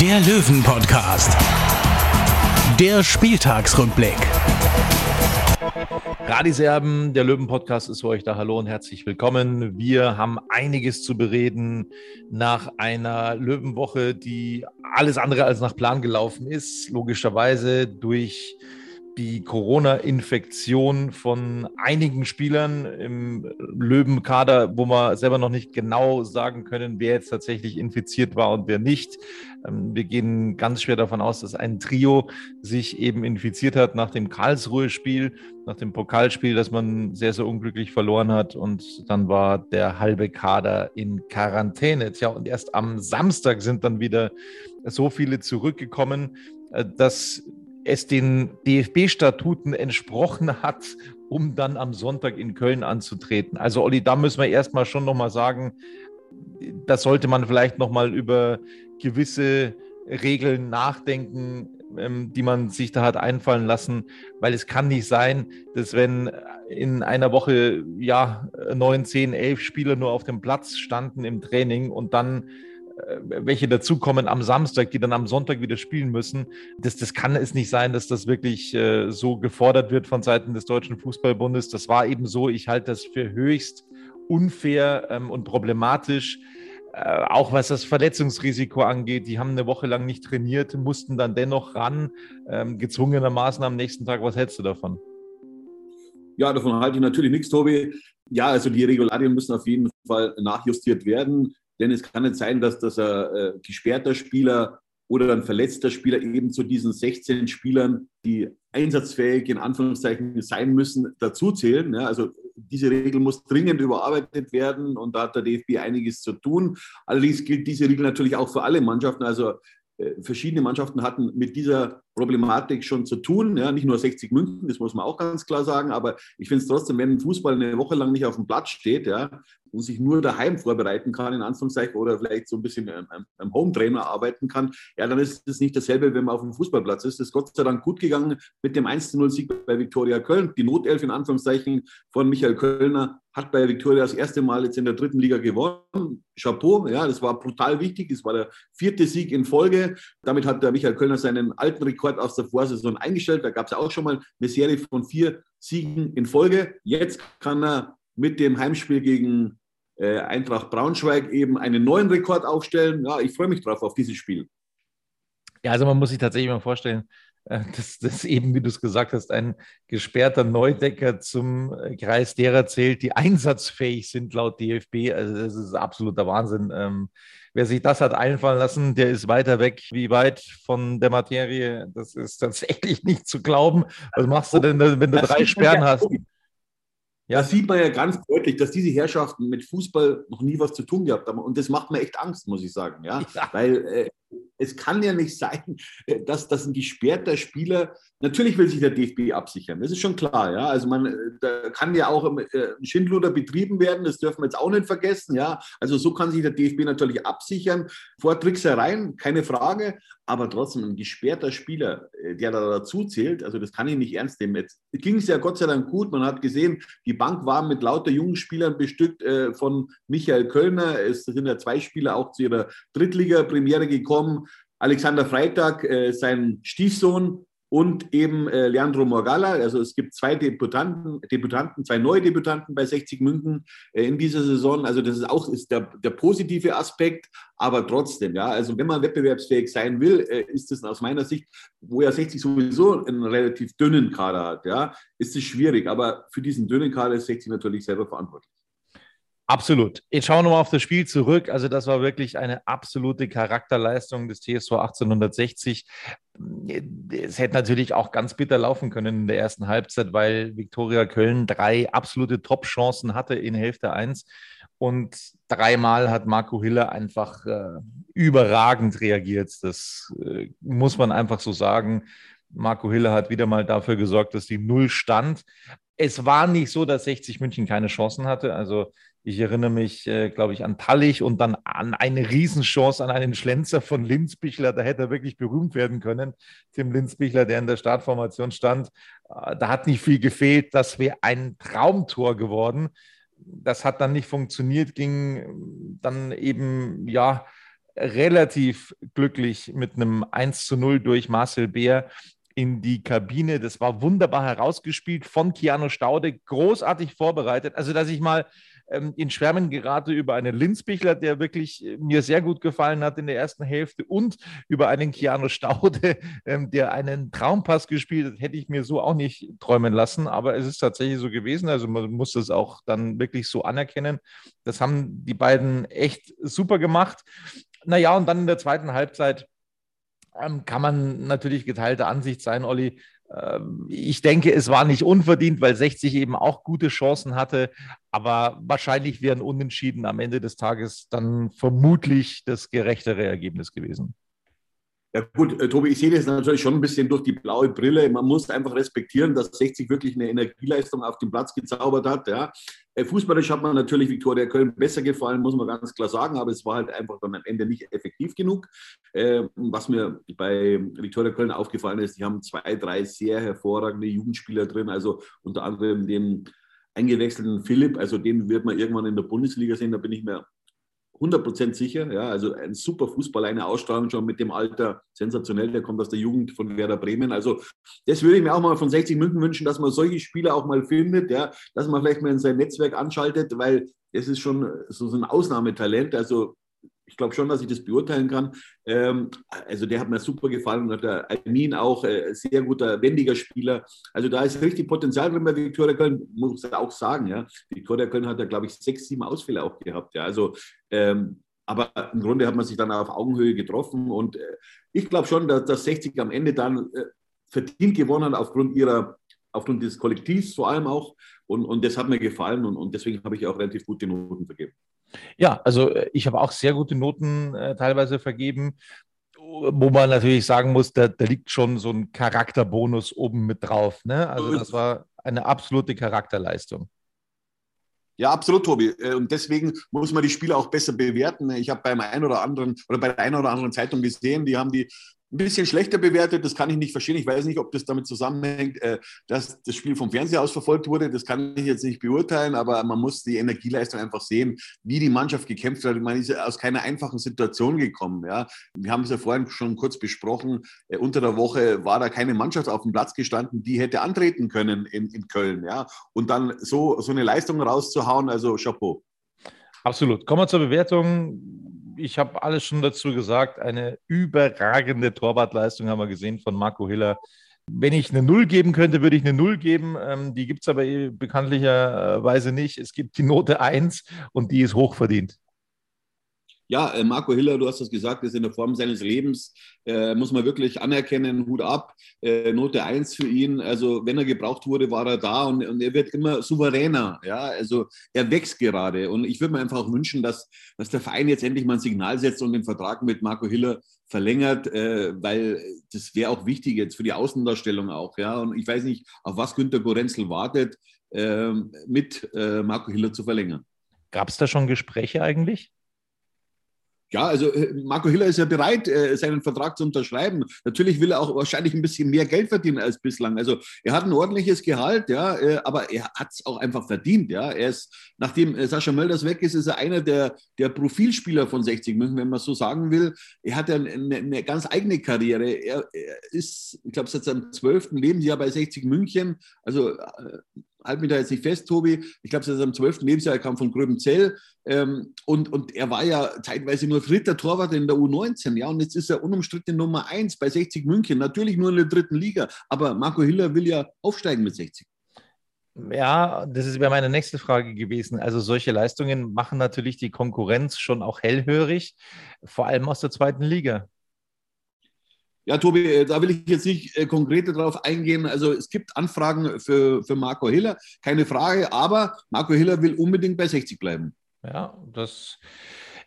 der Löwen-Podcast. Der Spieltagsrückblick. Radiserben, der Löwen-Podcast ist für euch da. Hallo und herzlich willkommen. Wir haben einiges zu bereden nach einer Löwenwoche, die alles andere als nach Plan gelaufen ist. Logischerweise durch die Corona-Infektion von einigen Spielern im Löwenkader, wo wir selber noch nicht genau sagen können, wer jetzt tatsächlich infiziert war und wer nicht. Ähm, wir gehen ganz schwer davon aus, dass ein Trio sich eben infiziert hat nach dem Karlsruhe-Spiel, nach dem Pokalspiel, das man sehr, sehr unglücklich verloren hat. Und dann war der halbe Kader in Quarantäne. Tja, und erst am Samstag sind dann wieder so viele zurückgekommen, äh, dass es den DFB-Statuten entsprochen hat, um dann am Sonntag in Köln anzutreten. Also Olli, da müssen wir erstmal schon nochmal sagen, da sollte man vielleicht nochmal über gewisse Regeln nachdenken, ähm, die man sich da hat einfallen lassen, weil es kann nicht sein, dass wenn in einer Woche ja neun, zehn, elf Spieler nur auf dem Platz standen im Training und dann äh, welche dazukommen am Samstag, die dann am Sonntag wieder spielen müssen. Das, das kann es nicht sein, dass das wirklich äh, so gefordert wird von Seiten des Deutschen Fußballbundes. Das war eben so. Ich halte das für höchst unfair ähm, und problematisch. Äh, auch was das Verletzungsrisiko angeht, die haben eine Woche lang nicht trainiert, mussten dann dennoch ran, ähm, gezwungenermaßen am nächsten Tag. Was hältst du davon? Ja, davon halte ich natürlich nichts, Tobi. Ja, also die Regularien müssen auf jeden Fall nachjustiert werden. Denn es kann nicht sein, dass das ein äh, gesperrter Spieler oder ein verletzter Spieler eben zu diesen 16 Spielern, die einsatzfähig in Anführungszeichen sein müssen, dazuzählen. Ja, also diese Regel muss dringend überarbeitet werden und da hat der DFB einiges zu tun. Allerdings gilt diese Regel natürlich auch für alle Mannschaften. Also äh, verschiedene Mannschaften hatten mit dieser Problematik schon zu tun. Ja, nicht nur 60 München, das muss man auch ganz klar sagen. Aber ich finde es trotzdem, wenn ein Fußball eine Woche lang nicht auf dem Platz steht ja, und sich nur daheim vorbereiten kann, in Anführungszeichen, oder vielleicht so ein bisschen am Home-Trainer arbeiten kann, ja, dann ist es nicht dasselbe, wenn man auf dem Fußballplatz ist. Das ist Gott sei Dank gut gegangen mit dem 1-0-Sieg bei Viktoria Köln. Die Notelf in Anführungszeichen von Michael Kölner hat bei Viktoria das erste Mal jetzt in der dritten Liga gewonnen. Chapeau, ja, das war brutal wichtig. Es war der vierte Sieg in Folge. Damit hat der Michael Kölner seinen alten Rekord aus der Vorsaison eingestellt. Da gab es ja auch schon mal eine Serie von vier Siegen in Folge. Jetzt kann er mit dem Heimspiel gegen äh, Eintracht Braunschweig eben einen neuen Rekord aufstellen. Ja, ich freue mich drauf auf dieses Spiel. Ja, also man muss sich tatsächlich mal vorstellen, dass das eben, wie du es gesagt hast, ein gesperrter Neudecker zum Kreis derer zählt, die einsatzfähig sind laut DFB. Also das ist absoluter Wahnsinn. Ähm, wer sich das hat einfallen lassen, der ist weiter weg. Wie weit von der Materie? Das ist tatsächlich nicht zu glauben. Was machst du denn, wenn du drei Sperren hast? Ja, sieht man ja ganz deutlich, dass diese Herrschaften mit Fußball noch nie was zu tun gehabt haben. Und das macht mir echt Angst, muss ich sagen. Ja? ja. Weil äh, es kann ja nicht sein, äh, dass, dass ein gesperrter Spieler, natürlich will sich der DFB absichern, das ist schon klar, ja. Also man, äh, da kann ja auch ein äh, Schindluder betrieben werden, das dürfen wir jetzt auch nicht vergessen, ja. Also so kann sich der DFB natürlich absichern, vor Tricksereien, keine Frage, aber trotzdem ein gesperrter Spieler, der da dazu zählt, also das kann ich nicht ernst nehmen. Jetzt ging es ja Gott sei Dank gut, man hat gesehen, die Bank war mit lauter jungen Spielern bestückt von Michael Kölner, es sind ja zwei Spieler auch zu ihrer Drittliga-Premiere gekommen, Alexander Freitag, äh, sein Stiefsohn und eben äh, Leandro Morgalla. Also es gibt zwei Debutanten, Debutanten zwei neue Debutanten bei 60 München äh, in dieser Saison. Also das ist auch ist der, der positive Aspekt, aber trotzdem, ja, also wenn man wettbewerbsfähig sein will, äh, ist es aus meiner Sicht, wo ja 60 sowieso einen relativ dünnen Kader hat, ja, ist es schwierig. Aber für diesen dünnen Kader ist 60 natürlich selber verantwortlich. Absolut. Jetzt schauen wir mal auf das Spiel zurück. Also das war wirklich eine absolute Charakterleistung des TSV 1860. Es hätte natürlich auch ganz bitter laufen können in der ersten Halbzeit, weil Viktoria Köln drei absolute Top-Chancen hatte in Hälfte 1 Und dreimal hat Marco Hiller einfach äh, überragend reagiert. Das äh, muss man einfach so sagen. Marco Hiller hat wieder mal dafür gesorgt, dass die Null stand. Es war nicht so, dass 60 München keine Chancen hatte. Also ich erinnere mich, äh, glaube ich, an Tallich und dann an eine Riesenchance, an einen Schlenzer von Linzbichler. Da hätte er wirklich berühmt werden können. Tim Linzbichler, der in der Startformation stand. Äh, da hat nicht viel gefehlt. Das wäre ein Traumtor geworden. Das hat dann nicht funktioniert, ging dann eben, ja, relativ glücklich mit einem 1 zu 0 durch Marcel Beer in die Kabine. Das war wunderbar herausgespielt von Keanu Staude, großartig vorbereitet. Also, dass ich mal ähm, in Schwärmen gerate über einen Linzbichler, der wirklich äh, mir sehr gut gefallen hat in der ersten Hälfte und über einen Keanu Staude, ähm, der einen Traumpass gespielt hat, hätte ich mir so auch nicht träumen lassen, aber es ist tatsächlich so gewesen. Also man muss das auch dann wirklich so anerkennen. Das haben die beiden echt super gemacht. Naja, und dann in der zweiten Halbzeit ähm, kann man natürlich geteilter Ansicht sein, Olli. Ähm, ich denke, es war nicht unverdient, weil 60 eben auch gute Chancen hatte. Aber wahrscheinlich wären Unentschieden am Ende des Tages dann vermutlich das gerechtere Ergebnis gewesen. Ja gut, äh, Tobi, ich sehe das natürlich schon ein bisschen durch die blaue Brille. Man muss einfach respektieren, dass 60 wirklich eine Energieleistung auf dem Platz gezaubert hat. Ja. Äh, fußballisch hat man natürlich Viktoria Köln besser gefallen, muss man ganz klar sagen, aber es war halt einfach dann am Ende nicht effektiv genug. Äh, was mir bei Viktoria Köln aufgefallen ist, die haben zwei, drei sehr hervorragende Jugendspieler drin, also unter anderem den eingewechselten Philipp, also den wird man irgendwann in der Bundesliga sehen, da bin ich mir 100% sicher. Ja, also ein super Fußballer, eine Ausstrahlung schon mit dem Alter, sensationell. Der kommt aus der Jugend von Werder Bremen. Also das würde ich mir auch mal von 60 München wünschen, dass man solche Spieler auch mal findet, ja, dass man vielleicht mal in sein Netzwerk anschaltet, weil das ist schon so ein Ausnahmetalent. Also ich glaube schon, dass ich das beurteilen kann. Ähm, also der hat mir super gefallen und der Almin auch, äh, sehr guter, wendiger Spieler. Also da ist richtig Potenzial drin bei Viktoria Köln, muss ich auch sagen. Ja. Viktoria Köln hat ja, glaube ich, sechs, sieben Ausfälle auch gehabt. Ja. Also, ähm, aber im Grunde hat man sich dann auf Augenhöhe getroffen und äh, ich glaube schon, dass, dass 60 am Ende dann äh, verdient gewonnen hat aufgrund ihrer aufgrund des Kollektivs vor allem auch. Und, und das hat mir gefallen und, und deswegen habe ich auch relativ gute Noten vergeben. Ja, also äh, ich habe auch sehr gute Noten äh, teilweise vergeben, wo man natürlich sagen muss, da, da, liegt schon so ein Charakterbonus oben mit drauf. Ne? Also das war eine absolute Charakterleistung. Ja, absolut, Tobi. Äh, und deswegen muss man die Spieler auch besser bewerten. Ich habe beim einen oder anderen oder bei der einen oder anderen Zeitung gesehen, die haben die ein bisschen schlechter bewertet. Das kann ich nicht verstehen. Ich weiß nicht, ob das damit zusammenhängt, äh, dass das Spiel vom Fernseher aus verfolgt wurde. Das kann ich jetzt nicht beurteilen, aber man muss die Energieleistung einfach sehen, wie die Mannschaft gekämpft hat. Man ist aus keiner einfachen Situation gekommen. Ja. Wir haben es ja vorhin schon kurz besprochen. Äh, unter der Woche war da keine Mannschaft auf dem Platz gestanden, die hätte antreten können in, in Köln. Ja. Und dann so, so eine Leistung rauszuhauen, also Chapeau. Absolut. Kommen wir zur Bewertung ich habe alles schon dazu gesagt. Eine überragende Torwartleistung haben wir gesehen von Marco Hiller. Wenn ich eine Null geben könnte, würde ich eine Null geben. Ähm, die gibt es aber eh bekanntlicherweise nicht. Es gibt die Note 1 und die ist hochverdient. Ja, äh, Marco Hiller, du hast das gesagt, ist in der Form seines Lebens, äh, muss man wirklich anerkennen, Hut ab, äh, Note 1 für ihn. Also wenn er gebraucht wurde, war er da und, und, er wird immer souveräner. Ja, also er wächst gerade und ich würde mir einfach auch wünschen, dass, dass der Verein jetzt endlich mal ein Signal setzt und den Vertrag mit Marco Hiller verlängert, äh, weil das wäre auch wichtig jetzt für die Außendarstellung auch. Ja, und ich weiß nicht, auf was Günter Gorenzel wartet, äh, mit äh, Marco Hiller zu verlängern. Gab es da schon Gespräche eigentlich? Ja, also äh, Marco Hiller ist ja bereit, äh, seinen Vertrag zu unterschreiben. Natürlich will er auch wahrscheinlich ein bisschen mehr Geld verdienen als bislang. Also er hat ein ordentliches Gehalt, ja, äh, aber er hat es auch einfach verdient, ja. Er ist, nachdem Sascha Mölders weg ist, ist er einer der, der Profilspieler von 60 München, wenn man so sagen will. Er hat ja eine, eine ganz eigene Karriere. Er, er ist, ich glaube, seit seinem zwölften Lebensjahr bei 60 München. Also halt mich da jetzt nicht fest, Tobi. Ich glaube, seit seinem zwölften Lebensjahr, er kam von Gröbenzell ähm, und, und er war ja zeitweise nur dritter Torwart in der U19, ja, und jetzt ist er unumstritten Nummer eins bei 60 München, natürlich nur in der dritten Liga, aber Marco Hiller will ja aufsteigen mit 60. Ja, das ist wäre meine nächste Frage gewesen. Also solche Leistungen machen natürlich die Konkurrenz schon auch hellhörig, vor allem aus der zweiten Liga. Ja, Tobi, äh, da will ich jetzt nicht äh, konkreter darauf eingehen. Also es gibt Anfragen für, für Marco Hiller, keine Frage, aber Marco Hiller will unbedingt bei 60 bleiben. Ja, das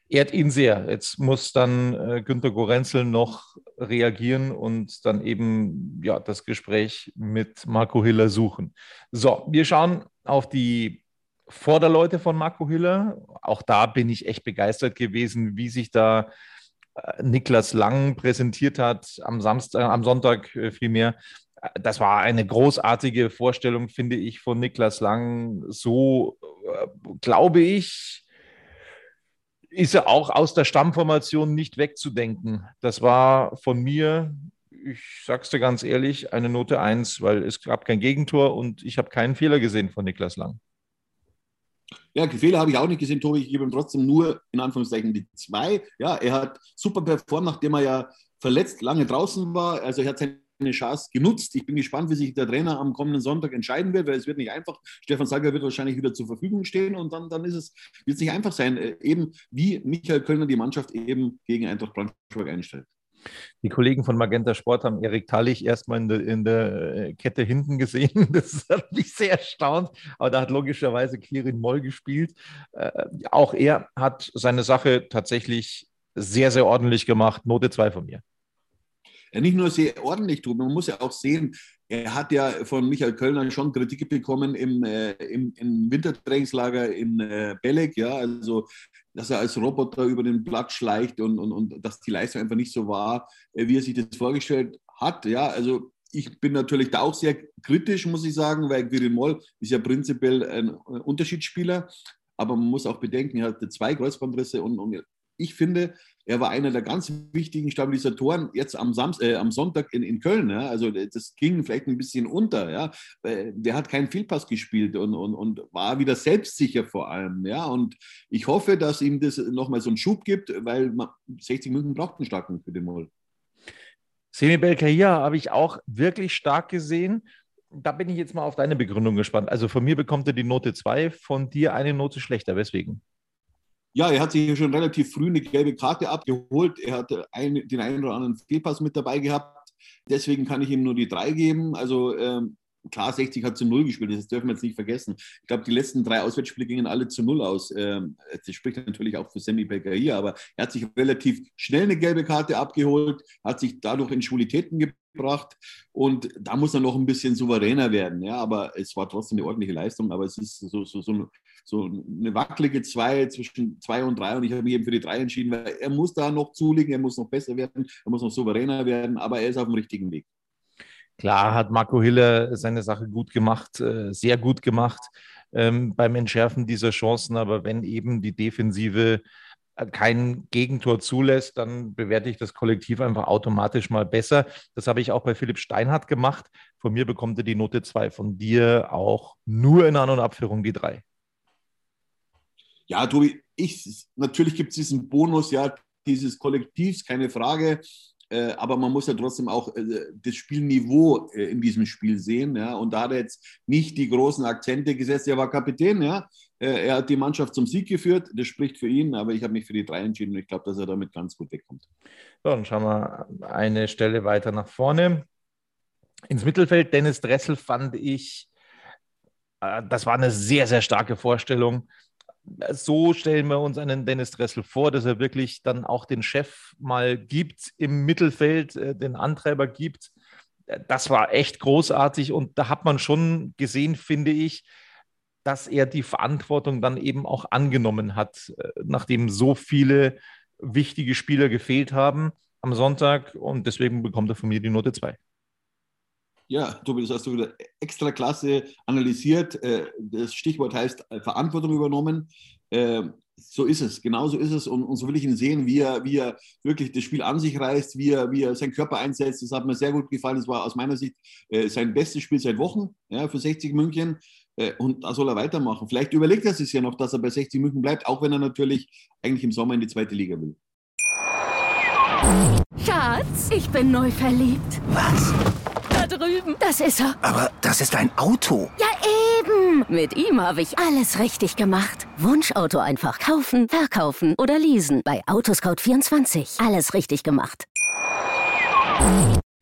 ehrt ihn sehr. Jetzt muss dann äh, Günter Gorenzel noch reagieren und dann eben ja, das Gespräch mit Marco Hiller suchen. So, wir schauen auf die Vorderleute von Marco Hiller. Auch da bin ich echt begeistert gewesen, wie sich da Niklas Lang präsentiert hat am Samstag, am Sonntag äh, vielmehr. Das war eine großartige Vorstellung, finde ich, von Niklas Lang. So, äh, glaube ich, ist er auch aus der Stammformation nicht wegzudenken. Das war von mir, ich sag's dir ganz ehrlich, eine Note 1, weil es gab kein Gegentor und ich habe keinen Fehler gesehen von Niklas Lang. Ja, Fehler habe ich auch nicht gesehen, Tobi. Ich gebe ihm trotzdem nur in Anführungszeichen die zwei. Ja, er hat super performt, nachdem er ja verletzt lange draußen war. Also er hat seine Chance genutzt. Ich bin gespannt, wie sich der Trainer am kommenden Sonntag entscheiden wird, weil es wird nicht einfach. Stefan Sager wird wahrscheinlich wieder zur Verfügung stehen und dann, dann ist es, wird es nicht einfach sein, äh, eben wie Michael Kölner die Mannschaft eben gegen Eintracht Braunschweig einstellt. Die Kollegen von Magenta Sport haben Erik Tallich erstmal in der, in der äh, Kette hinten gesehen. Das hat mich sehr erstaunt. Aber da hat logischerweise Kirin Moll gespielt. Äh, auch er hat seine Sache tatsächlich sehr, sehr ordentlich gemacht. Note 2 von mir. Ja, nicht nur sehr ordentlich man muss ja auch sehen, er hat ja von Michael Kölner schon Kritik bekommen im, äh, im, im Wintertrainingslager in äh, Belek, ja, also dass er als Roboter über den Platz schleicht und, und, und dass die Leistung einfach nicht so war, äh, wie er sich das vorgestellt hat. Ja, also ich bin natürlich da auch sehr kritisch, muss ich sagen, weil Quirin Moll ist ja prinzipiell ein Unterschiedsspieler, aber man muss auch bedenken, er hatte zwei Kreuzbandrisse und, und ich finde, er war einer der ganz wichtigen Stabilisatoren jetzt am, Samstag, äh, am Sonntag in, in Köln. Ja? Also das ging vielleicht ein bisschen unter. Ja? Der hat keinen Fehlpass gespielt und, und, und war wieder selbstsicher vor allem. Ja? Und ich hoffe, dass ihm das nochmal so einen Schub gibt, weil man, 60 Minuten braucht einen starken für den Moll. Semi Belkaya habe ich auch wirklich stark gesehen. Da bin ich jetzt mal auf deine Begründung gespannt. Also von mir bekommt er die Note 2, von dir eine Note schlechter. Weswegen? Ja, er hat sich schon relativ früh eine gelbe Karte abgeholt. Er hat ein, den einen oder anderen Fehlpass mit dabei gehabt. Deswegen kann ich ihm nur die drei geben. Also ähm, klar, 60 hat zu Null gespielt, das dürfen wir jetzt nicht vergessen. Ich glaube, die letzten drei Auswärtsspiele gingen alle zu Null aus. Ähm, das spricht natürlich auch für Sammy Becker hier, aber er hat sich relativ schnell eine gelbe Karte abgeholt, hat sich dadurch in Schwulitäten gebracht und da muss er noch ein bisschen souveräner werden. Ja, aber es war trotzdem eine ordentliche Leistung, aber es ist so, so, so, so eine wackelige zwei zwischen zwei und drei und ich habe mich eben für die drei entschieden, weil er muss da noch zulegen, er muss noch besser werden, er muss noch souveräner werden, aber er ist auf dem richtigen Weg. Klar hat Marco Hille seine Sache gut gemacht, äh, sehr gut gemacht ähm, beim Entschärfen dieser Chancen, aber wenn eben die Defensive äh, kein Gegentor zulässt, dann bewerte ich das Kollektiv einfach automatisch mal besser. Das habe ich auch bei Philipp Steinhardt gemacht. Von mir bekommt er die Note 2, von dir auch nur in An- und Abführung die 3. Ja, Tobi, ich, natürlich gibt es diesen Bonus, ja, dieses Kollektivs, keine Frage. Äh, aber man muss ja trotzdem auch äh, das Spielniveau äh, in diesem Spiel sehen. Ja? Und da hat er jetzt nicht die großen Akzente gesetzt. Er war Kapitän, ja. Äh, er hat die Mannschaft zum Sieg geführt. Das spricht für ihn, aber ich habe mich für die drei entschieden und ich glaube, dass er damit ganz gut wegkommt. So, dann schauen wir eine Stelle weiter nach vorne. Ins Mittelfeld, Dennis Dressel fand ich, äh, das war eine sehr, sehr starke Vorstellung so stellen wir uns einen Dennis Dressel vor, dass er wirklich dann auch den Chef mal gibt im Mittelfeld, äh, den Antreiber gibt. Das war echt großartig und da hat man schon gesehen, finde ich, dass er die Verantwortung dann eben auch angenommen hat, äh, nachdem so viele wichtige Spieler gefehlt haben am Sonntag und deswegen bekommt er von mir die Note 2. Ja, Tobi, das hast du wieder extra klasse analysiert. Äh, das Stichwort heißt äh, Verantwortung übernommen. Äh, so ist es, genau so ist es. Und, und so will ich ihn sehen, wie er, wie er wirklich das Spiel an sich reißt, wie er, wie er seinen Körper einsetzt. Das hat mir sehr gut gefallen. Das war aus meiner Sicht sein bestes Spiel seit Wochen ja, für 60 München. Und da soll er weitermachen. Vielleicht überlegt er sich ja noch, dass er bei 60 München bleibt, auch wenn er natürlich eigentlich im Sommer in die zweite Liga will. Schatz, ich bin neu verliebt. Was? Drüben. Das ist er. Aber das ist ein Auto. Ja, eben. Mit ihm habe ich alles richtig gemacht. Wunschauto einfach kaufen, verkaufen oder leasen. Bei Autoscout24. Alles richtig gemacht.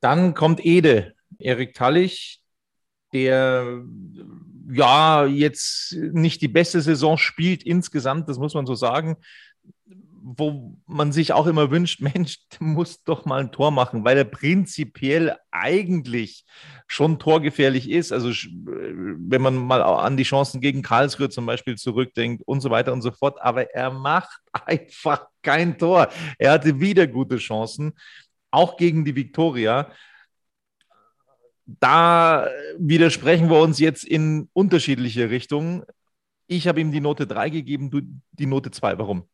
Dann kommt Ede. Erik Tallich, der ja, jetzt nicht die beste Saison spielt insgesamt, das muss man so sagen, wo man sich auch immer wünscht, Mensch, der muss doch mal ein Tor machen, weil er prinzipiell eigentlich schon torgefährlich ist. Also wenn man mal an die Chancen gegen Karlsruhe zum Beispiel zurückdenkt und so weiter und so fort, aber er macht einfach kein Tor. Er hatte wieder gute Chancen, auch gegen die Viktoria da widersprechen wir uns jetzt in unterschiedliche Richtungen. Ich habe ihm die Note 3 gegeben, du die Note 2. Warum?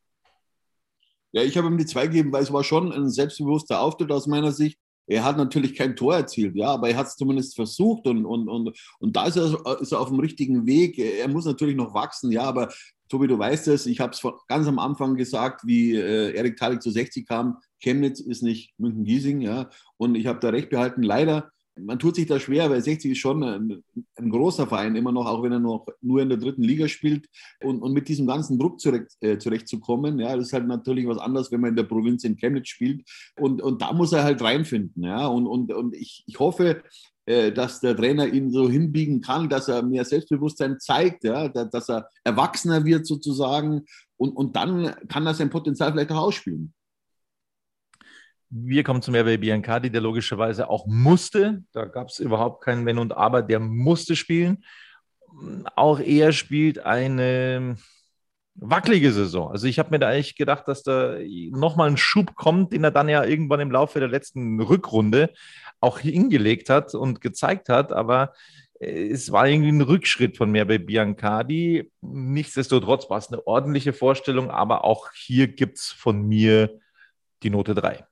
Ja, ich habe ihm die 2 gegeben, weil es war schon ein selbstbewusster Auftritt aus meiner Sicht. Er hat natürlich kein Tor erzielt, ja, aber er hat es zumindest versucht und, und, und, und da ist er, ist er auf dem richtigen Weg. Er muss natürlich noch wachsen, ja, aber Tobi, du weißt es, ich habe es ganz am Anfang gesagt, wie äh, Erik Talik zu 60 kam, Chemnitz ist nicht München-Giesing, ja, und ich habe da recht behalten. Leider man tut sich da schwer, weil 60 ist schon ein, ein, großer Verein immer noch, auch wenn er noch nur in der dritten Liga spielt. Und, und mit diesem ganzen Druck zurecht, äh, zurechtzukommen, ja, das ist halt natürlich was anderes, wenn man in der Provinz in Chemnitz spielt. Und, und da muss er halt reinfinden. Ja. Und, und, und ich, ich hoffe, äh, dass der Trainer ihn so hinbiegen kann, dass er mehr Selbstbewusstsein zeigt, ja, dass er erwachsener wird sozusagen. Und, und dann kann er sein Potenzial vielleicht auch ausspielen. Wir kommen zum RB Biancardi, der logischerweise auch musste. Da gab es überhaupt kein Wenn und Aber, der musste spielen. Auch er spielt eine wackelige Saison. Also ich habe mir da eigentlich gedacht, dass da nochmal ein Schub kommt, den er dann ja irgendwann im Laufe der letzten Rückrunde auch hingelegt hat und gezeigt hat. Aber es war irgendwie ein Rückschritt von mehr bei Biancardi. Nichtsdestotrotz war es eine ordentliche Vorstellung, aber auch hier gibt es von mir die Note 3.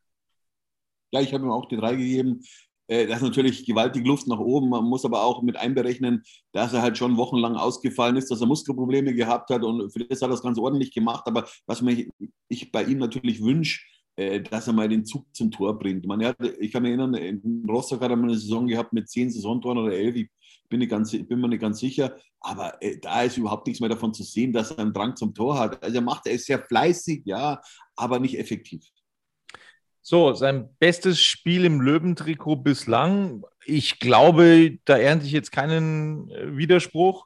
Ja, ich habe ihm auch die drei gegeben. Äh, das ist natürlich gewaltig Luft nach oben. Man muss aber auch mit einberechnen, dass er halt schon wochenlang ausgefallen ist, dass er Muskelprobleme gehabt hat und für das hat er das ganz ordentlich gemacht. Aber was mich, ich bei ihm natürlich wünsche, äh, dass er mal den Zug zum Tor bringt. Man, hat, ich kann mich erinnern, in Rostock hat er mal eine Saison gehabt mit zehn Saisontoren oder elf. Ich bin, nicht ganz, bin mir nicht ganz sicher. Aber äh, da ist überhaupt nichts mehr davon zu sehen, dass er einen Drang zum Tor hat. Also er macht, er ist sehr fleißig, ja, aber nicht effektiv. So, sein bestes Spiel im Löwentrikot bislang, ich glaube, da ernte ich jetzt keinen äh, Widerspruch,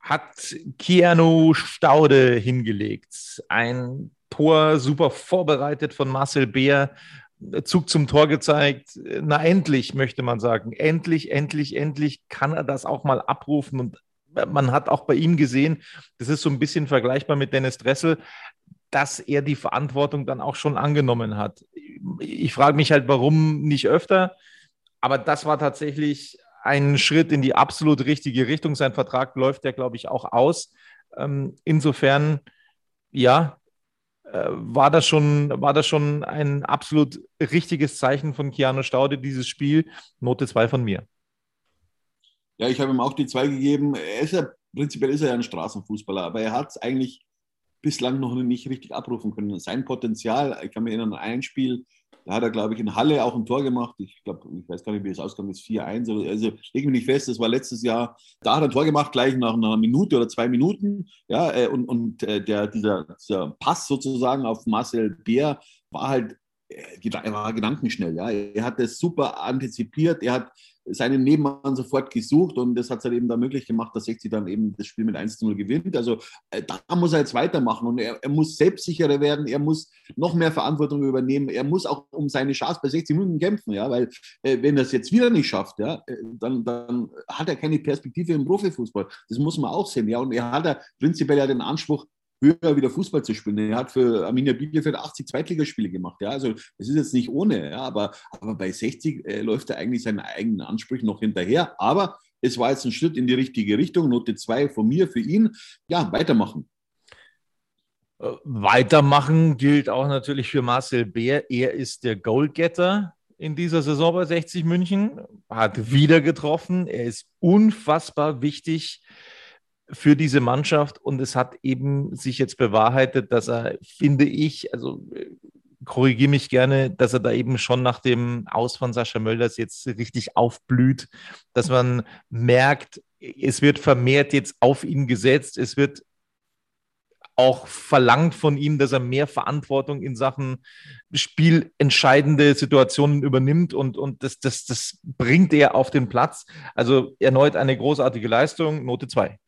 hat Keanu Staude hingelegt. Ein Tor super vorbereitet von Marcel Beer, Zug zum Tor gezeigt. Na, endlich, möchte man sagen. Endlich, endlich, endlich kann er das auch mal abrufen. Und man hat auch bei ihm gesehen, das ist so ein bisschen vergleichbar mit Dennis Dressel dass er die Verantwortung dann auch schon angenommen hat. Ich frage mich halt, warum nicht öfter, aber das war tatsächlich ein Schritt in die absolut richtige Richtung. Sein Vertrag läuft ja, glaube ich, auch aus. Ähm, insofern, ja, äh, war das, schon, war das schon ein absolut richtiges Zeichen von Keanu Staude, dieses Spiel. Note 2 von mir. Ja, ich habe ihm auch die 2 gegeben. Ist ja, prinzipiell ist er ja ein Straßenfußballer, aber er hat es eigentlich bislang noch nicht richtig abrufen können. Sein Potenzial, ich kann mich erinnern an ein Spiel, da hat er, glaube ich, in Halle auch ein Tor gemacht. Ich glaube, ich weiß gar nicht, wie es ausgegangen ist, 4-1. Also leg mich nicht fest, das war letztes Jahr. Da hat er ein Tor gemacht, gleich nach einer Minute oder zwei Minuten. Ja, äh, und, und äh, der, dieser, dieser Pass sozusagen auf Marcel Bär war halt äh, er war gedankenschnell. Ja. Er hat das super antizipiert, er hat seinen Nebenmann sofort gesucht und das hat es halt eben da möglich gemacht, dass 60 dann eben das Spiel mit 1 zu 0 gewinnt. Also äh, da muss er jetzt weitermachen und er, er, muss selbstsicherer werden, er muss noch mehr Verantwortung übernehmen, er muss auch um seine Chance bei 60 Minuten kämpfen, ja, weil äh, wenn er es jetzt wieder nicht schafft, ja, äh, dann, dann hat er keine Perspektive im Profifußball. Das muss man auch sehen, ja, und er hat ja prinzipiell ja den Anspruch, höher wieder Fußball zu spielen. Er hat für Arminia Bielefeld 80 Zweitligaspiele gemacht. Ja, also das ist jetzt nicht ohne, ja, aber, aber bei 60 äh, läuft er eigentlich seinen eigenen Ansprüchen noch hinterher. Aber es war jetzt ein Schritt in die richtige Richtung. Note 2 von mir für ihn. Ja, weitermachen. Äh, weitermachen gilt auch natürlich für Marcel Beer. Er ist der Goalgetter in dieser Saison bei 60 München, hat wieder getroffen. Er ist unfassbar wichtig für diese Mannschaft und es hat eben sich jetzt bewahrheitet, dass er, finde ich, also äh, korrigiere mich gerne, dass er da eben schon nach dem Aus von Sascha Mölders jetzt richtig aufblüht, dass man merkt, es wird vermehrt jetzt auf ihn gesetzt, es wird auch verlangt von ihm, dass er mehr Verantwortung in Sachen spielentscheidende Situationen übernimmt und, und das, das, das bringt er auf den Platz. Also erneut eine großartige Leistung, Note 2.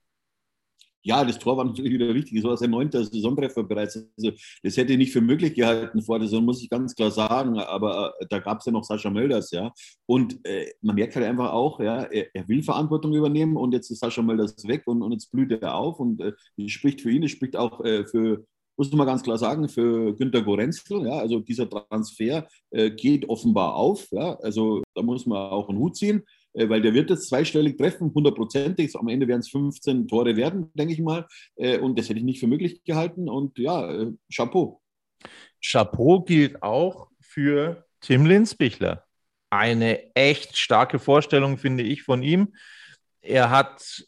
Ja, das Tor war natürlich wieder wichtig. Es war sein neunter Saisontreffer bereits. Also, das hätte ich nicht für möglich gehalten vor der Saison, muss ich ganz klar sagen. Aber äh, da gab es ja noch Sascha Mölders, ja. Und äh, man merkt halt einfach auch, ja, er, er, will Verantwortung übernehmen und jetzt ist Sascha Mölders weg und, und jetzt blüht er auf. Und äh, spricht für ihn, das spricht auch äh, für, muss man ganz klar sagen, für Günter Gorenzel. Ja, also dieser Transfer äh, geht offenbar auf. Ja, also da muss man auch einen Hut ziehen. Äh, weil der wird jetzt zweistellig treffen, hundertprozentig. Am Ende werden es 15 Tore werden, denke ich mal. Äh, und das hätte ich nicht für möglich gehalten. Und ja, äh, Chapeau. Chapeau gilt auch für Tim Linsbichler. Eine echt starke Vorstellung, finde ich, von ihm. Er hat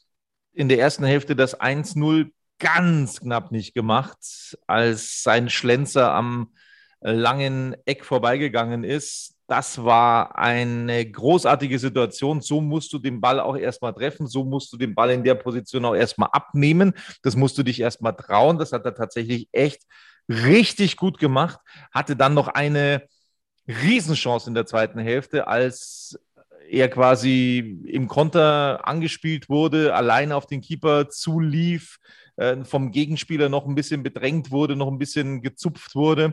in der ersten Hälfte das 1-0 ganz knapp nicht gemacht, als sein Schlenzer am langen Eck vorbeigegangen ist das war eine großartige Situation. So musst du den Ball auch erstmal treffen. So musst du den Ball in der Position auch erstmal abnehmen. Das musst du dich erstmal trauen. Das hat er tatsächlich echt richtig gut gemacht. Hatte dann noch eine Riesenchance in der zweiten Hälfte, als er quasi im Konter angespielt wurde, allein auf den Keeper zulief, äh, vom Gegenspieler noch ein bisschen bedrängt wurde, noch ein bisschen gezupft wurde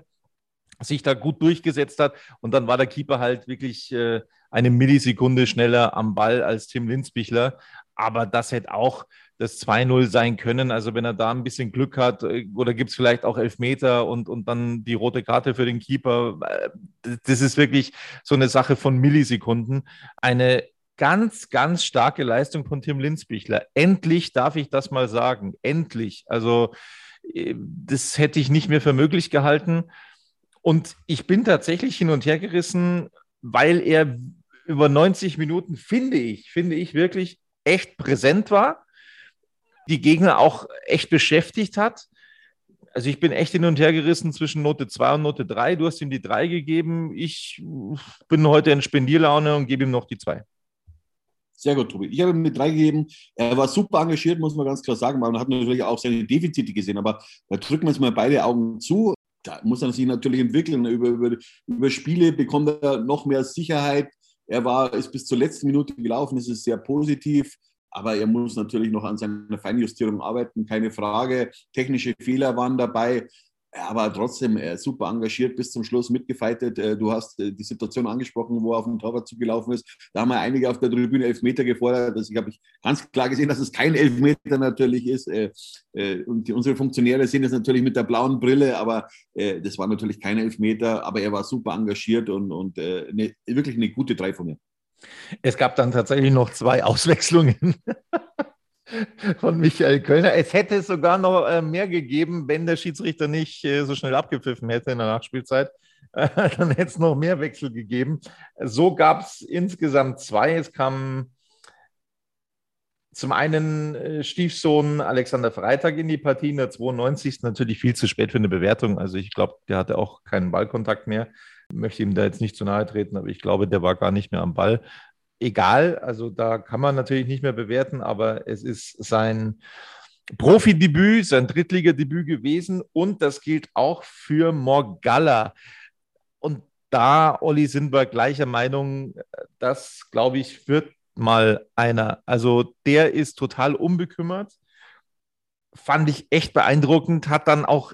sich da gut durchgesetzt hat. Und dann war der Keeper halt wirklich äh, eine Millisekunde schneller am Ball als Tim Linsbichler. Aber das hätte auch das 2-0 sein können. Also wenn er da ein bisschen Glück hat, äh, oder gibt es vielleicht auch Elfmeter und, und dann die rote Karte für den Keeper. Äh, das ist wirklich so eine Sache von Millisekunden. Eine ganz, ganz starke Leistung von Tim Linsbichler. Endlich darf ich das mal sagen. Endlich. Also äh, das hätte ich nicht mehr für möglich gehalten. Und ich bin tatsächlich hin und her gerissen, weil er über 90 Minuten, finde ich, finde ich wirklich echt präsent war, die Gegner auch echt beschäftigt hat. Also ich bin echt hin und her gerissen zwischen Note 2 und Note 3. Du hast ihm die 3 gegeben. Ich bin heute in Spendierlaune und gebe ihm noch die 2. Sehr gut, Tobi. Ich habe ihm eine 3 gegeben. Er war super engagiert, muss man ganz klar sagen. Man hat natürlich auch seine Defizite gesehen, aber da drücken wir uns mal beide Augen zu da muss er sich natürlich entwickeln. Über, über, über Spiele bekommt er noch mehr Sicherheit. Er war, ist bis zur letzten Minute gelaufen, das ist sehr positiv. Aber er muss natürlich noch an seiner Feinjustierung arbeiten, keine Frage. Technische Fehler waren dabei aber trotzdem äh, super engagiert bis zum Schluss mitgefeitet. Äh, du hast äh, die Situation angesprochen, wo er auf den Torwart zugelaufen ist. Da haben wir einige auf der Tribüne Elfmeter gefordert. Also ich habe ganz klar gesehen, dass es kein Elfmeter natürlich ist. Und unsere Funktionäre sehen das natürlich mit der blauen Brille, aber das war natürlich kein Elfmeter. Aber er war super engagiert und, und eine, wirklich eine gute Drei von mir. Es gab dann tatsächlich noch zwei Auswechslungen. von Michael Kölner. Es hätte sogar noch äh, mehr gegeben, wenn der Schiedsrichter nicht äh, so schnell abgepfiffen hätte in der Nachspielzeit. dann hätte es noch mehr Wechsel gegeben. So gab es insgesamt zwei. Es kam zum einen äh, Stiefsohn Alexander Freitag in die Partie in der 92. Natürlich viel zu spät für eine Bewertung. Also ich glaube, der hatte auch keinen Ballkontakt mehr. Ich möchte ihm da jetzt nicht zu nahe treten, aber ich glaube, der war gar nicht mehr am Ball egal. Also da kann man natürlich nicht mehr bewerten, aber es ist sein Profidebüt, sein Drittligadebüt gewesen und das gilt auch für Morgalla. Und da, Olli, sind wir gleicher Meinung. Das, glaube ich, wird mal einer. Also der ist total unbekümmert. Fand ich echt beeindruckend, hat dann auch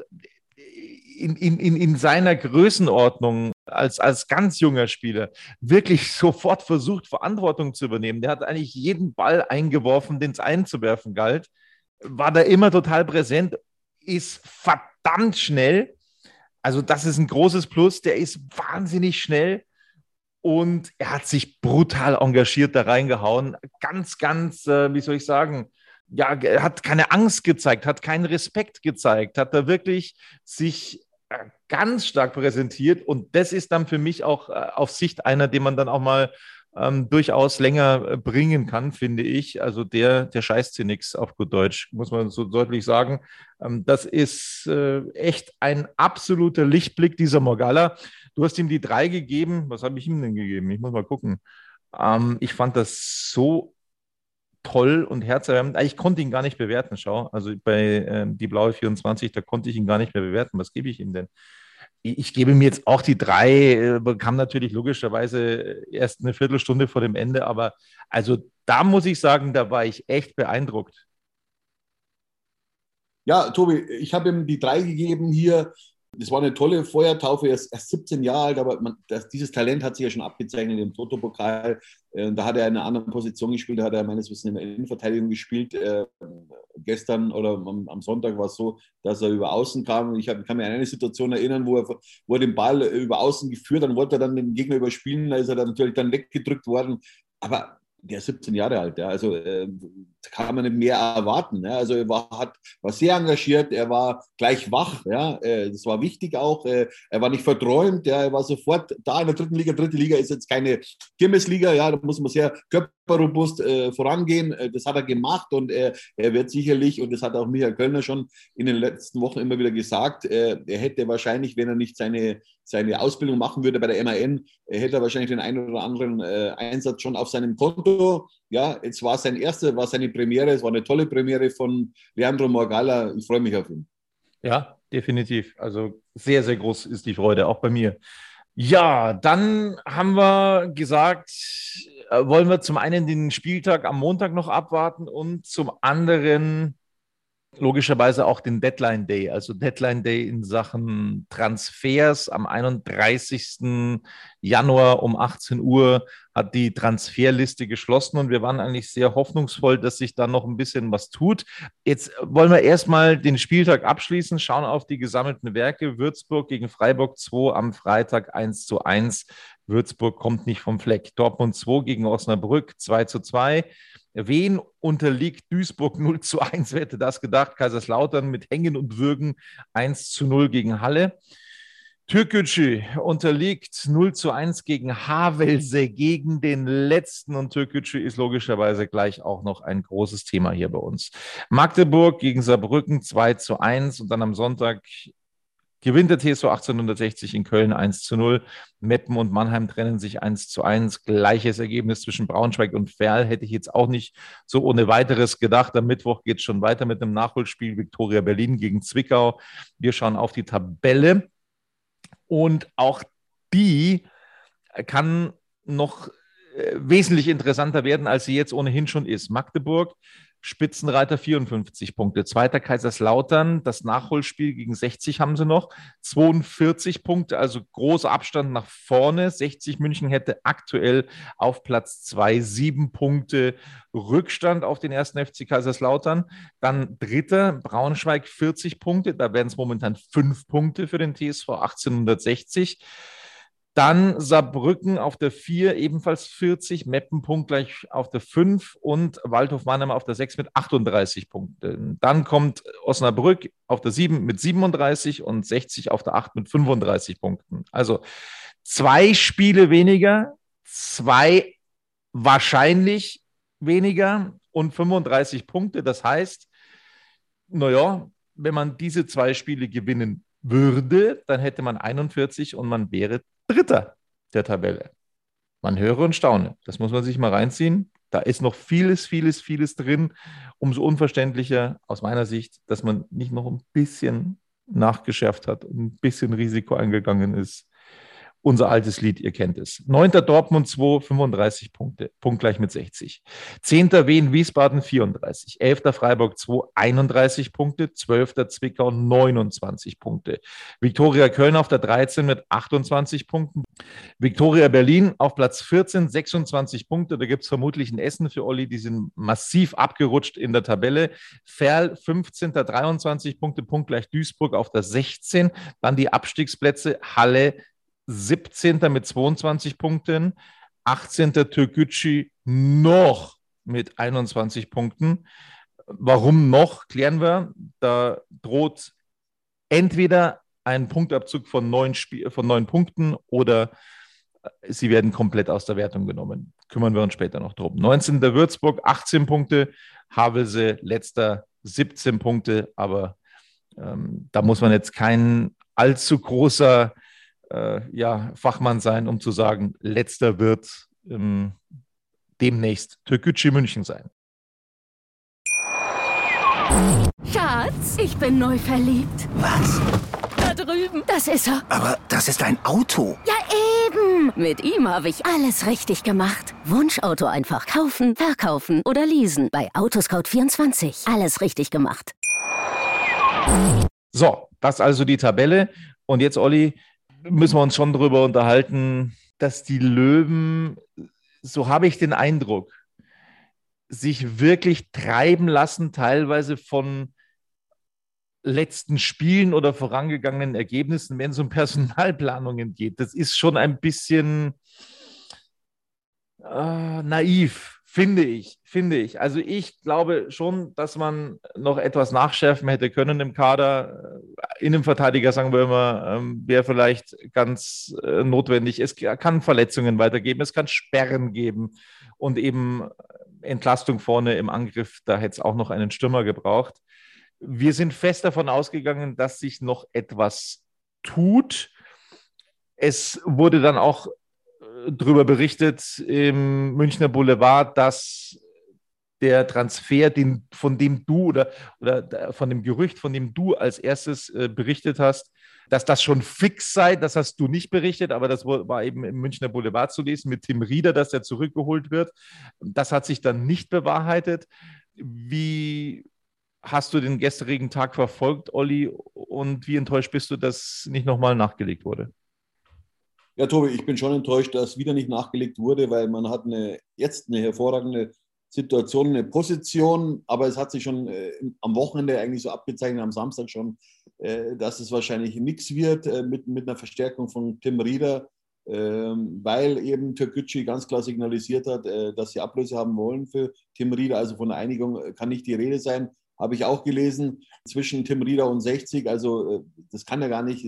in, in, in seiner Größenordnung als, als ganz junger Spieler wirklich sofort versucht, Verantwortung zu übernehmen. Der hat eigentlich jeden Ball eingeworfen, den es einzuwerfen galt, war da immer total präsent, ist verdammt schnell. Also das ist ein großes Plus. Der ist wahnsinnig schnell und er hat sich brutal engagiert da reingehauen. Ganz, ganz, äh, wie soll ich sagen, ja, er hat keine Angst gezeigt, hat keinen Respekt gezeigt, hat da wirklich sich ganz stark präsentiert und das ist dann für mich auch äh, auf Sicht einer, den man dann auch mal ähm, durchaus länger äh, bringen kann, finde ich. Also der, der scheißt hier nichts auf gut Deutsch, muss man so deutlich sagen. Ähm, das ist äh, echt ein absoluter Lichtblick, dieser Morgalla. Du hast ihm die drei gegeben. Was habe ich ihm denn gegeben? Ich muss mal gucken. Ähm, ich fand das so toll und herzerwärmend. Ich konnte ihn gar nicht bewerten, schau. Also bei ähm, die blaue 24, da konnte ich ihn gar nicht mehr bewerten. Was gebe ich ihm denn? Ich gebe mir jetzt auch die drei, äh, bekam natürlich logischerweise erst eine Viertelstunde vor dem Ende, aber also da muss ich sagen, da war ich echt beeindruckt. Ja, Tobi, ich habe ihm die drei gegeben hier. Das war eine tolle Feuertaufe. Er ist erst 17 Jahre alt, aber man, das, dieses Talent hat sich ja schon abgezeichnet im Toto-Pokal. Äh, da hat er in einer anderen Position gespielt. Da hat er meines Wissens in der Innenverteidigung gespielt. Äh, gestern oder am, am Sonntag war es so, dass er über Außen kam. Ich hab, kann mich an eine Situation erinnern, wo er, wo er den Ball über Außen geführt hat. Dann wollte er dann den Gegner überspielen. Da ist er dann natürlich dann weggedrückt worden. Aber der ist 17 Jahre alt, ja. also äh, kann man nicht mehr erwarten. Ja. Also er war, hat, war sehr engagiert, er war gleich wach, ja. Äh, das war wichtig auch. Äh, er war nicht verträumt, ja. er war sofort da in der dritten Liga. Dritte Liga ist jetzt keine Kirmesliga, ja, da muss man sehr körperrobust äh, vorangehen. Äh, das hat er gemacht und er wird sicherlich, und das hat auch Michael Kölner schon in den letzten Wochen immer wieder gesagt, äh, er hätte wahrscheinlich, wenn er nicht seine seine Ausbildung machen würde bei der MAN, hätte er wahrscheinlich den einen oder anderen äh, Einsatz schon auf seinem Konto. Ja, jetzt war sein erster, war seine Premiere, es war eine tolle Premiere von Leandro Morgalla. Ich freue mich auf ihn. Ja, definitiv. Also sehr, sehr groß ist die Freude, auch bei mir. Ja, dann haben wir gesagt, äh, wollen wir zum einen den Spieltag am Montag noch abwarten und zum anderen logischerweise auch den Deadline Day, also Deadline Day in Sachen Transfers. Am 31. Januar um 18 Uhr hat die Transferliste geschlossen und wir waren eigentlich sehr hoffnungsvoll, dass sich da noch ein bisschen was tut. Jetzt wollen wir erstmal den Spieltag abschließen, schauen auf die gesammelten Werke. Würzburg gegen Freiburg 2 am Freitag 1 zu 1. Würzburg kommt nicht vom Fleck. Dortmund 2 gegen Osnabrück 2 zu 2. Wen unterliegt Duisburg 0 zu 1? Wer hätte das gedacht? Kaiserslautern mit Hängen und Würgen 1 zu 0 gegen Halle. Türkgücü unterliegt 0 zu 1 gegen Havelse, gegen den letzten. Und Türkgücü ist logischerweise gleich auch noch ein großes Thema hier bei uns. Magdeburg gegen Saarbrücken 2 zu 1 und dann am Sonntag gewinnt der TSV 1860 in Köln 1 zu 0. Meppen und Mannheim trennen sich 1 zu 1. Gleiches Ergebnis zwischen Braunschweig und Ferl hätte ich jetzt auch nicht so ohne weiteres gedacht. Am Mittwoch geht es schon weiter mit einem Nachholspiel Viktoria Berlin gegen Zwickau. Wir schauen auf die Tabelle und auch die kann noch äh, wesentlich interessanter werden, als sie jetzt ohnehin schon ist. Magdeburg Spitzenreiter 54 Punkte. Zweiter Kaiserslautern, das Nachholspiel gegen 60 haben sie noch. 42 Punkte, also großer Abstand nach vorne. 60 München hätte aktuell auf Platz 2 sieben Punkte Rückstand auf den ersten FC Kaiserslautern. Dann dritter Braunschweig 40 Punkte, da werden es momentan fünf Punkte für den TSV 1860. Dann Saarbrücken auf der 4, ebenfalls 40, Meppen punktgleich auf der 5 und Waldhof Mannheim auf der 6 mit 38 Punkten. Dann kommt Osnabrück auf der 7 mit 37 und 60 auf der 8 mit 35 Punkten. Also zwei Spiele weniger, zwei wahrscheinlich weniger und 35 Punkte. Das heißt, naja, wenn man diese zwei Spiele gewinnen würde, dann hätte man 41 und man wäre Dritter der Tabelle. Man höre und staune. Das muss man sich mal reinziehen. Da ist noch vieles, vieles, vieles drin. Umso unverständlicher aus meiner Sicht, dass man nicht noch ein bisschen nachgeschärft hat und ein bisschen Risiko eingegangen ist unser altes Lied, ihr kennt es. Neunter Dortmund 2, 35 Punkte, punktgleich mit 60. Zehnter Wien Wiesbaden 34. Elfter Freiburg 2, 31 Punkte. Zwölfter Zwickau 29 Punkte. Viktoria Köln auf der 13 mit 28 Punkten. Viktoria Berlin auf Platz 14, 26 Punkte. Da gibt es vermutlich ein Essen für Olli. Die sind massiv abgerutscht in der Tabelle. Ferl 15. 23 Punkte, punktgleich Duisburg auf der 16. Dann die Abstiegsplätze Halle 17. mit 22 Punkten, 18. Türkgücü noch mit 21 Punkten. Warum noch, klären wir. Da droht entweder ein Punktabzug von neun, Sp von neun Punkten oder sie werden komplett aus der Wertung genommen. Kümmern wir uns später noch drum. 19. Würzburg, 18 Punkte, Havelse letzter 17 Punkte, aber ähm, da muss man jetzt kein allzu großer äh, ja, Fachmann sein, um zu sagen, letzter wird ähm, demnächst Türkgücü München sein. Schatz, ich bin neu verliebt. Was? Da drüben. Das ist er. Aber das ist ein Auto. Ja, eben. Mit ihm habe ich alles richtig gemacht. Wunschauto einfach kaufen, verkaufen oder leasen. Bei Autoscout24. Alles richtig gemacht. So, das ist also die Tabelle. Und jetzt, Olli, müssen wir uns schon darüber unterhalten, dass die Löwen, so habe ich den Eindruck, sich wirklich treiben lassen, teilweise von letzten Spielen oder vorangegangenen Ergebnissen, wenn es um Personalplanungen geht. Das ist schon ein bisschen äh, naiv, finde ich, finde ich. Also ich glaube schon, dass man noch etwas nachschärfen hätte können im Kader. Innenverteidiger, sagen wir immer, ähm, wäre vielleicht ganz äh, notwendig. Es kann Verletzungen weitergeben, es kann Sperren geben und eben Entlastung vorne im Angriff. Da hätte es auch noch einen Stürmer gebraucht. Wir sind fest davon ausgegangen, dass sich noch etwas tut. Es wurde dann auch äh, darüber berichtet im Münchner Boulevard, dass der Transfer, den, von dem du oder, oder von dem Gerücht, von dem du als erstes äh, berichtet hast, dass das schon fix sei. Das hast du nicht berichtet, aber das war eben im Münchner Boulevard zu lesen mit Tim Rieder, dass er zurückgeholt wird. Das hat sich dann nicht bewahrheitet. Wie hast du den gestrigen Tag verfolgt, Olli? Und wie enttäuscht bist du, dass nicht nochmal nachgelegt wurde? Ja, Tobi, ich bin schon enttäuscht, dass wieder nicht nachgelegt wurde, weil man hat eine, jetzt eine hervorragende Situation, eine Position, aber es hat sich schon äh, am Wochenende eigentlich so abgezeichnet, am Samstag schon, äh, dass es wahrscheinlich nichts wird äh, mit, mit einer Verstärkung von Tim Rieder, ähm, weil eben Türkgücü ganz klar signalisiert hat, äh, dass sie Ablöse haben wollen für Tim Rieder. Also von Einigung äh, kann nicht die Rede sein habe ich auch gelesen, zwischen Tim Rieder und 60. Also äh, das kann ja gar nicht,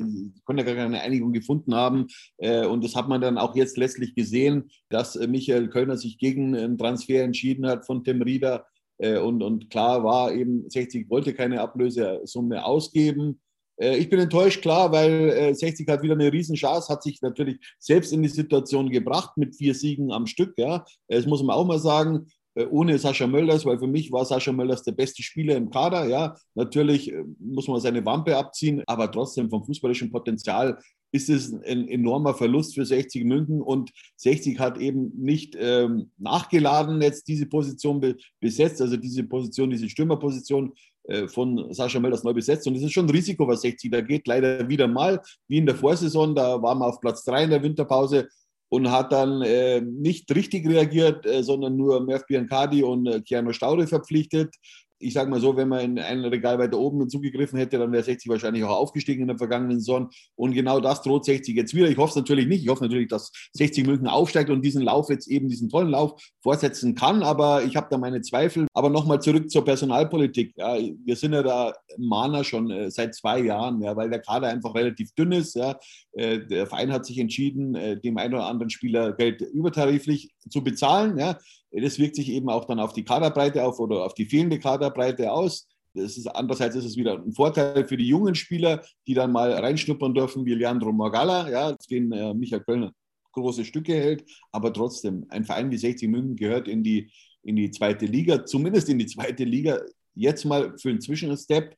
können ja gar keine Einigung gefunden haben. Äh, und das hat man dann auch jetzt letztlich gesehen, dass äh, Michael Kölner sich gegen einen Transfer entschieden hat von Tim Rieder. Und, und klar war eben, 60 wollte keine Ablösesumme ausgeben. Ich bin enttäuscht, klar, weil 60 hat wieder eine Riesenchance, hat sich natürlich selbst in die Situation gebracht mit vier Siegen am Stück. Ja, das muss man auch mal sagen. Äh, ohne Sascha Mölders, weil für mich war Sascha Mölders der beste Spieler im Kader. Ja, natürlich äh, muss man seine Wampe abziehen, aber trotzdem vom fußballischen Potenzial ist es ein enormer Verlust für 60 München und 60 hat eben nicht ähm, nachgeladen jetzt diese Position be besetzt, also diese Position, diese Stürmerposition äh, von Sascha Mölders neu besetzt. Und das ist schon ein Risiko, was 60 da geht, leider wieder mal, wie in der Vorsaison, da waren wir auf Platz 3 in der Winterpause, und hat dann äh, nicht richtig reagiert, äh, sondern nur Murph Biancardi und äh, Keanu Staude verpflichtet ich sage mal so, wenn man in ein Regal weiter oben zugegriffen hätte, dann wäre 60 wahrscheinlich auch aufgestiegen in der vergangenen Saison. Und genau das droht 60 jetzt wieder. Ich hoffe es natürlich nicht. Ich hoffe natürlich, dass 60 München aufsteigt und diesen Lauf jetzt eben, diesen tollen Lauf fortsetzen kann. Aber ich habe da meine Zweifel. Aber nochmal zurück zur Personalpolitik. Ja, wir sind ja da Mahner schon äh, seit zwei Jahren, ja, weil der Kader einfach relativ dünn ist. Ja. Äh, der Verein hat sich entschieden, äh, dem einen oder anderen Spieler Geld übertariflich zu bezahlen. Ja. Das wirkt sich eben auch dann auf die Kaderbreite auf oder auf die fehlende Kaderbreite aus. Ist, andererseits ist es wieder ein Vorteil für die jungen Spieler, die dann mal reinschnuppern dürfen, wie Leandro Morgalla, ja, den äh, Michael Kölner große Stücke hält. Aber trotzdem, ein Verein wie 60 München gehört in die, in die zweite Liga, zumindest in die zweite Liga, jetzt mal für einen Zwischenstep.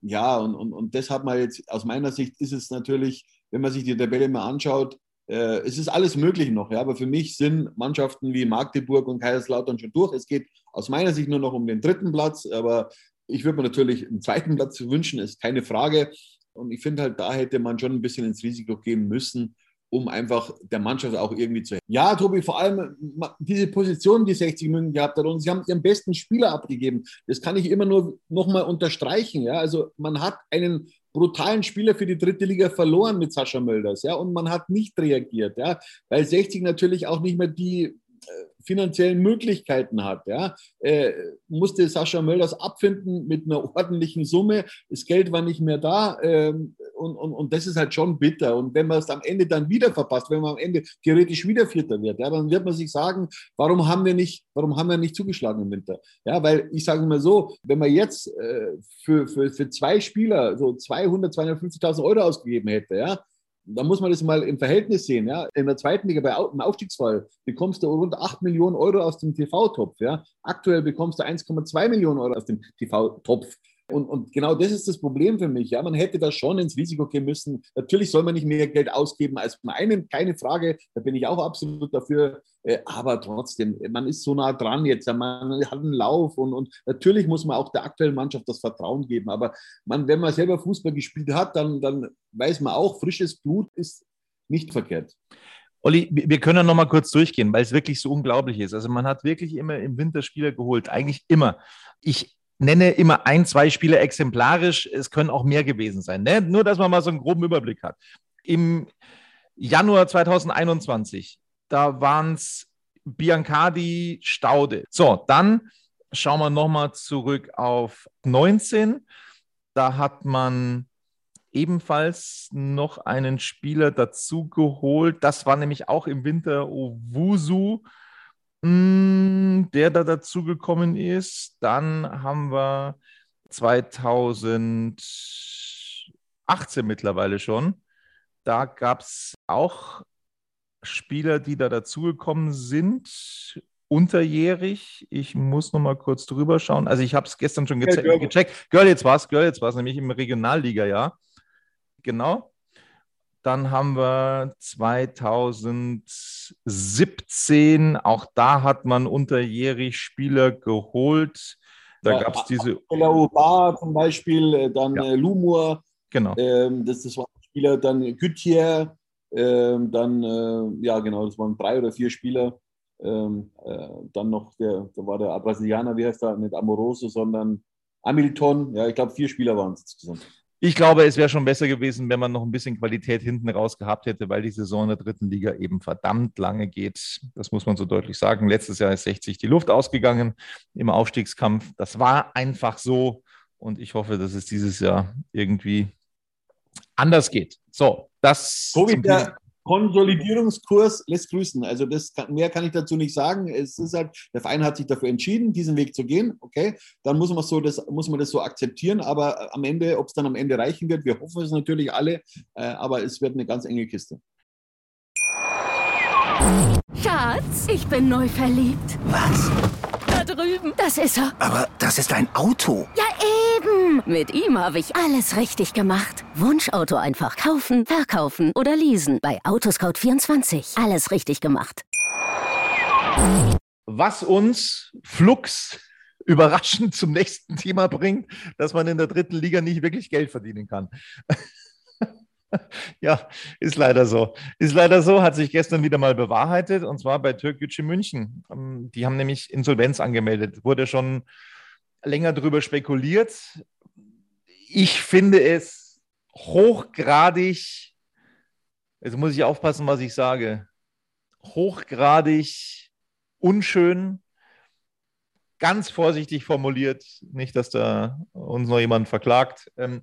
Ja, und, und, und das hat man jetzt, aus meiner Sicht ist es natürlich, wenn man sich die Tabelle mal anschaut, äh, es ist alles möglich noch, ja, aber für mich sind Mannschaften wie Magdeburg und Kaiserslautern schon durch. Es geht aus meiner Sicht nur noch um den dritten Platz, aber ich würde mir natürlich einen zweiten Platz wünschen, ist keine Frage. Und ich finde halt, da hätte man schon ein bisschen ins Risiko gehen müssen, um einfach der Mannschaft auch irgendwie zu helfen. Ja, Tobi, vor allem diese Position, die 60 München gehabt hat, und sie haben ihren besten Spieler abgegeben. Das kann ich immer nur nochmal unterstreichen. Ja? Also man hat einen brutalen Spieler für die dritte Liga verloren mit Sascha Mölders, ja, und man hat nicht reagiert, ja, weil 60 natürlich auch nicht mehr die äh, finanziellen Möglichkeiten hat. Ja. Äh, musste Sascha Mölders abfinden mit einer ordentlichen Summe. Das Geld war nicht mehr da ähm, und, und, und das ist halt schon bitter. Und wenn man es am Ende dann wieder verpasst, wenn man am Ende theoretisch wieder Vierter wird, ja, dann wird man sich sagen, warum haben wir nicht, warum haben wir nicht zugeschlagen im Winter? Ja, weil ich sage mal so, wenn man jetzt äh, für, für, für zwei Spieler so 200, 250.000 Euro ausgegeben hätte, ja, Da muss man das mal im Verhältnis sehen. Ja? In der zweiten Liga bei im Aufstiegsfall bekommst du rund 8 Millionen Euro aus dem TV-Topf. Ja? Aktuell bekommst du 1,2 Millionen Euro aus dem TV-Topf. Und, und, genau das ist das Problem für mich. Ja, man hätte da schon ins Risiko gehen müssen. Natürlich soll man nicht mehr Geld ausgeben als man einen, keine Frage. Da bin ich auch absolut dafür. Äh, aber trotzdem, man ist so nah dran jetzt. Man hat einen Lauf und, und natürlich muss man auch der aktuellen Mannschaft das Vertrauen geben. Aber man, wenn man selber Fußball gespielt hat, dann, dann weiß man auch, frisches Blut ist nicht verkehrt. Olli, wir können noch mal kurz durchgehen, weil es wirklich so unglaublich ist. Also man hat wirklich immer im Winter Spieler geholt, eigentlich immer. Ich nenne immer ein, zwei Spiele exemplarisch. Es können auch mehr gewesen sein. Ne? Nur, dass man mal so einen groben Überblick hat. Im Januar 2021, da waren es Biancardi, Staude. So, dann schauen wir nochmal zurück auf 19. Da hat man ebenfalls noch einen Spieler dazu geholt. Das war nämlich auch im Winter Owusu. Hm, der da dazugekommen ist. Dann haben wir 2018 mittlerweile schon. Da gab es auch Spieler, die da dazugekommen sind, unterjährig. Ich muss noch mal kurz drüber schauen. Also ich habe es gestern schon gecheckt. Girl, gecheckt. Jetzt was, Girl jetzt was, nämlich im Regionalliga-Jahr. Genau. Dann haben wir 2017, auch da hat man unterjährig Spieler geholt. Da ja, gab es diese. Bar zum Beispiel, äh, dann ja. Äh, Lumur. Genau. Ähm, das, das waren Spieler, dann Gütier, ähm, dann, äh, ja genau, das waren drei oder vier Spieler. Ähm, äh, dann noch, der, da war der Brasilianer, wie heißt der, nicht Amoroso, sondern Hamilton. Ja, ich glaube, vier Spieler waren es insgesamt. Ich glaube, es wäre schon besser gewesen, wenn man noch ein bisschen Qualität hinten raus gehabt hätte, weil die Saison in der dritten Liga eben verdammt lange geht. Das muss man so deutlich sagen. Letztes Jahr ist 60 die Luft ausgegangen im Aufstiegskampf. Das war einfach so. Und ich hoffe, dass es dieses Jahr irgendwie anders geht. So, das. Covid, der, Konsolidierungskurs lässt grüßen. Also das kann, mehr kann ich dazu nicht sagen. Es ist halt, der Verein hat sich dafür entschieden, diesen Weg zu gehen. Okay, dann muss man so das, muss man das so akzeptieren. Aber am Ende, ob es dann am Ende reichen wird, wir hoffen es natürlich alle. Äh, aber es wird eine ganz enge Kiste. Schatz, ich bin neu verliebt. Was? Da drüben. Das ist er. Aber das ist ein Auto. Ja, eben. Mit ihm habe ich alles richtig gemacht. Wunschauto einfach kaufen, verkaufen oder leasen. Bei Autoscout24. Alles richtig gemacht. Was uns Flux überraschend zum nächsten Thema bringt, dass man in der dritten Liga nicht wirklich Geld verdienen kann. ja, ist leider so. Ist leider so, hat sich gestern wieder mal bewahrheitet und zwar bei Türkgücü München. Ähm, die haben nämlich Insolvenz angemeldet. Wurde schon länger darüber spekuliert. Ich finde es hochgradig, jetzt muss ich aufpassen, was ich sage, hochgradig unschön, ganz vorsichtig formuliert, nicht, dass da uns noch jemand verklagt. Ähm,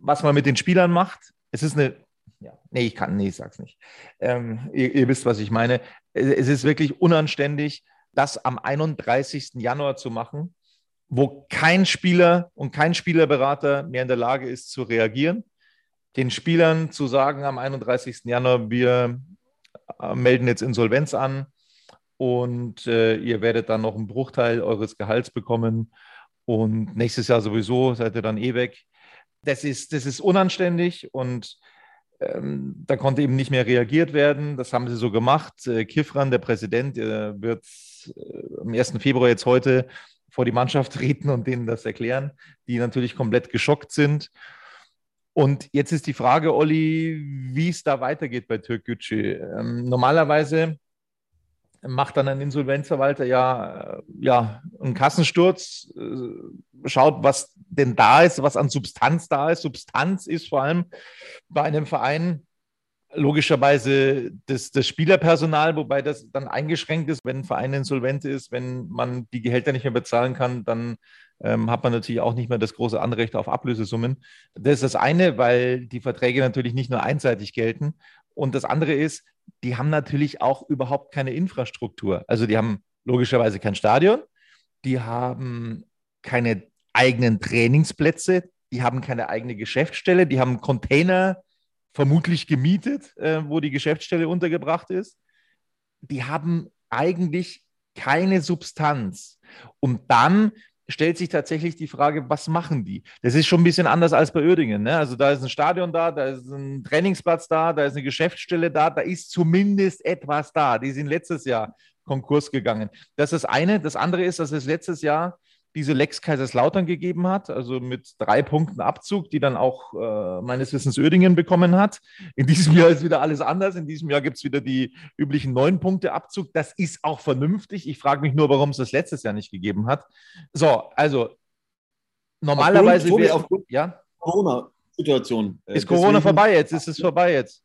was man mit den Spielern macht, es ist eine, ja, nee, ich kann, nee, ich sag's nicht. Ähm, ihr, ihr wisst, was ich meine. Es ist wirklich unanständig, das am 31. Januar zu machen wo kein Spieler und kein Spielerberater mehr in der Lage ist zu reagieren, den Spielern zu sagen am 31. Januar, wir äh, melden jetzt Insolvenz an und äh, ihr werdet dann noch einen Bruchteil eures Gehalts bekommen und nächstes Jahr sowieso seid ihr dann eh weg. Das ist, das ist unanständig und ähm, da konnte eben nicht mehr reagiert werden. Das haben sie so gemacht. Äh, Kifran, der Präsident, äh, wird am 1. Februar jetzt heute vor die Mannschaft treten und denen das erklären, die natürlich komplett geschockt sind. Und jetzt ist die Frage, Olli, wie es da weitergeht bei Türk Gücü. Ähm, normalerweise macht dann ein Insolvenzverwalter ja, äh, ja einen Kassensturz, äh, schaut, was denn da ist, was an Substanz da ist. Substanz ist vor allem bei einem Verein logischerweise das, das Spielerpersonal, wobei das dann eingeschränkt ist, wenn ein Verein insolvent ist, wenn man die Gehälter nicht mehr bezahlen kann, dann ähm, hat man natürlich auch nicht mehr das große Anrecht auf Ablösesummen. Das ist das eine, weil die Verträge natürlich nicht nur einseitig gelten. Und das andere ist, die haben natürlich auch überhaupt keine Infrastruktur. Also die haben logischerweise kein Stadion, die haben keine eigenen Trainingsplätze, die haben keine eigene Geschäftsstelle, die haben Container vermutlich gemietet, äh, wo die Geschäftsstelle untergebracht ist. Die haben eigentlich keine Substanz. Und dann stellt sich tatsächlich die Frage, was machen die? Das ist schon ein bisschen anders als bei Uerdingen. Ne? Also da ist ein Stadion da, da ist ein Trainingsplatz da, da ist eine Geschäftsstelle da, da ist zumindest etwas da. Die sind letztes Jahr Konkurs gegangen. Das ist das eine. Das andere ist, dass es letztes Jahr diese Lex Kaiserslautern gegeben hat, also mit drei Punkten Abzug, die dann auch äh, meines Wissens Ödingen bekommen hat. In diesem Jahr ist wieder alles anders. In diesem Jahr gibt es wieder die üblichen neun Punkte Abzug. Das ist auch vernünftig. Ich frage mich nur, warum es das letztes Jahr nicht gegeben hat. So, also normalerweise. Aufgrund, wär, aufgrund ja? Corona-Situation. Ist Corona vorbei jetzt? Ist es vorbei jetzt?